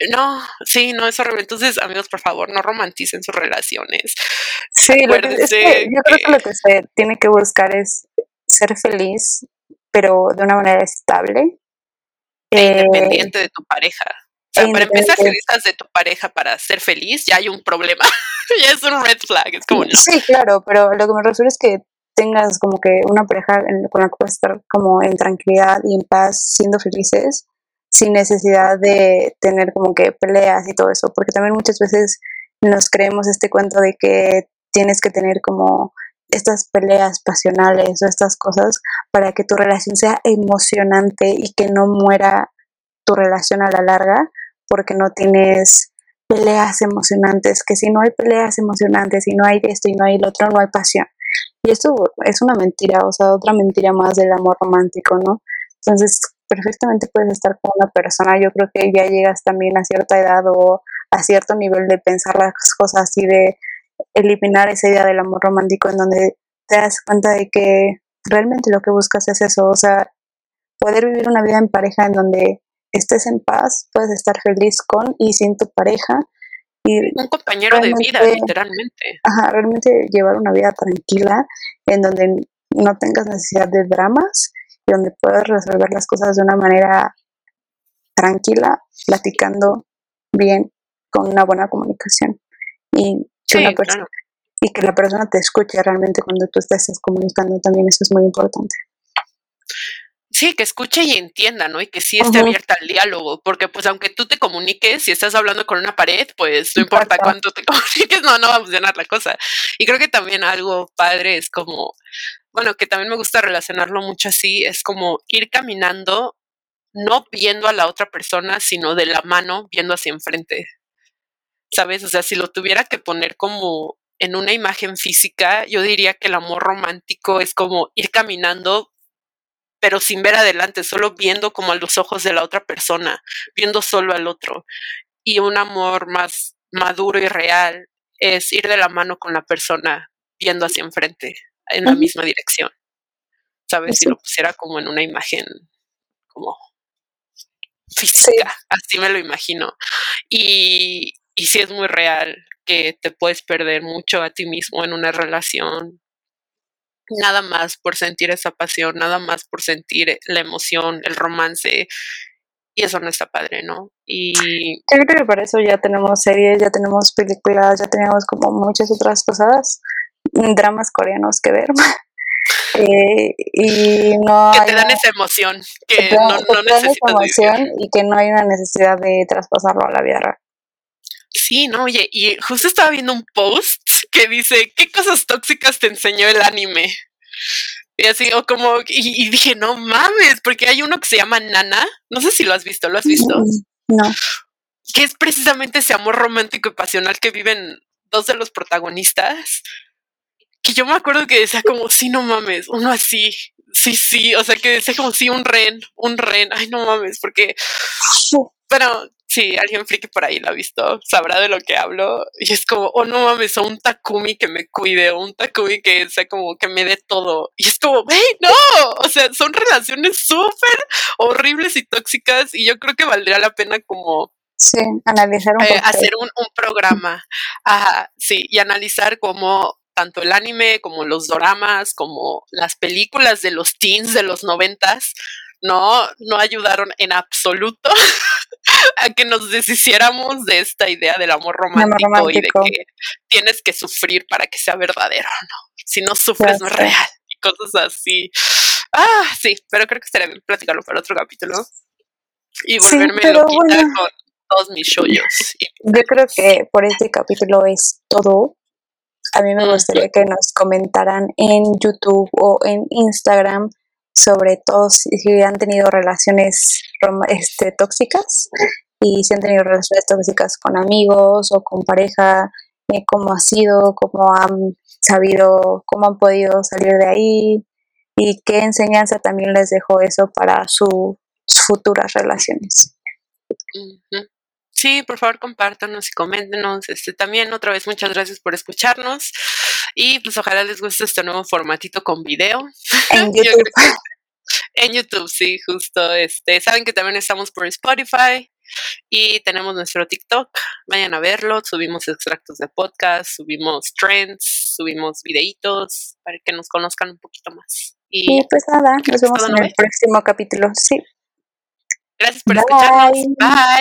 no, sí, no es horrible. Entonces, amigos, por favor, no romanticen sus relaciones. Sí, lo que, es que yo creo que lo que se tiene que buscar es ser feliz, pero de una manera estable. E independiente de tu pareja para empezar, si necesitas de tu pareja para ser feliz, ya hay un problema. *laughs* ya es un red flag. Es como, Sí, claro, pero lo que me refiero es que tengas como que una pareja con la que puedas estar como en tranquilidad y en paz, siendo felices, sin necesidad de tener como que peleas y todo eso, porque también muchas veces nos creemos este cuento de que tienes que tener como estas peleas pasionales o estas cosas para que tu relación sea emocionante y que no muera tu relación a la larga, porque no tienes peleas emocionantes, que si no hay peleas emocionantes, si no hay esto y no hay lo otro, no hay pasión. Y esto es una mentira, o sea, otra mentira más del amor romántico, ¿no? Entonces, perfectamente puedes estar con una persona, yo creo que ya llegas también a cierta edad o a cierto nivel de pensar las cosas y de eliminar esa idea del amor romántico en donde te das cuenta de que realmente lo que buscas es eso, o sea, poder vivir una vida en pareja en donde estés en paz, puedes estar feliz con y sin tu pareja. Y un compañero de vida, literalmente. Ajá, realmente llevar una vida tranquila en donde no tengas necesidad de dramas y donde puedas resolver las cosas de una manera tranquila, platicando bien, con una buena comunicación. Y y que la persona te escuche realmente cuando tú estás comunicando también, eso es muy importante. Sí, que escuche y entienda, ¿no? Y que sí esté abierta al diálogo, porque pues aunque tú te comuniques, si estás hablando con una pared, pues no importa cuánto te *laughs* comuniques, no, no va a funcionar la cosa. Y creo que también algo padre es como, bueno, que también me gusta relacionarlo mucho así, es como ir caminando, no viendo a la otra persona, sino de la mano viendo hacia enfrente. ¿Sabes? O sea, si lo tuviera que poner como en una imagen física, yo diría que el amor romántico es como ir caminando pero sin ver adelante, solo viendo como a los ojos de la otra persona, viendo solo al otro. Y un amor más maduro y real es ir de la mano con la persona, viendo hacia enfrente, en la misma dirección. ¿Sabes? Si lo pusiera como en una imagen como física, así me lo imagino. Y, y sí es muy real que te puedes perder mucho a ti mismo en una relación nada más por sentir esa pasión, nada más por sentir la emoción, el romance. Y eso no está padre, ¿no? Y creo que para eso ya tenemos series, ya tenemos películas, ya tenemos como muchas otras cosas, dramas coreanos que ver. *laughs* Eh, y no que te dan esa emoción que, no, no necesitas emoción y que no hay una necesidad de traspasarlo a la vida real. Sí, no, oye, y justo estaba viendo un post que dice, ¿qué cosas tóxicas te enseñó el anime? Y así, o como, y, dije, no mames, porque hay uno que se llama Nana, no sé si lo has visto, ¿lo has visto? Mm, no. Que es precisamente ese amor romántico y pasional que viven dos de los protagonistas. Que yo me acuerdo que decía como, sí, no mames, uno así, sí, sí, o sea, que decía como, sí, un ren, un ren, ay, no mames, porque, pero si alguien friki por ahí lo ha visto, sabrá de lo que hablo. Y es como, oh no mames, o un Takumi que me cuide, o un Takumi que sea como que me dé todo. Y es como, hey, no, o sea, son relaciones súper horribles y tóxicas. Y yo creo que valdría la pena como Sí, analizar un eh, hacer un, un, programa, ajá, sí, y analizar como tanto el anime como los doramas, como las películas de los teens de los noventas, no, no ayudaron en absoluto *laughs* a que nos deshiciéramos de esta idea del amor romántico, y de que tienes que sufrir para que sea verdadero, ¿no? Si no sufres no es real y cosas así. Ah, sí, pero creo que estaría bien platicarlo para otro capítulo y volverme sí, loquita con todos mis shoyos. Yo creo que por este capítulo es todo. A mí me gustaría que nos comentaran en YouTube o en Instagram sobre todo si, han tenido relaciones este, tóxicas y si han tenido relaciones tóxicas con amigos o con pareja, eh, cómo ha sido, cómo han sabido, cómo han podido salir de ahí y qué enseñanza también les dejó eso para sus futuras relaciones. Sí, por favor, compártanos y coméntenos. Este, también, otra vez, muchas gracias por escucharnos. Y pues ojalá les guste este nuevo formatito con video. En *laughs* YouTube. en YouTube, sí, justo. Este, saben que también estamos por Spotify y tenemos nuestro TikTok. Vayan a verlo. Subimos extractos de podcast, subimos trends, subimos videitos para que nos conozcan un poquito más. Y, pues nada, nos vemos en el próximo capítulo. Sí. Gracias por escucharnos. Bye.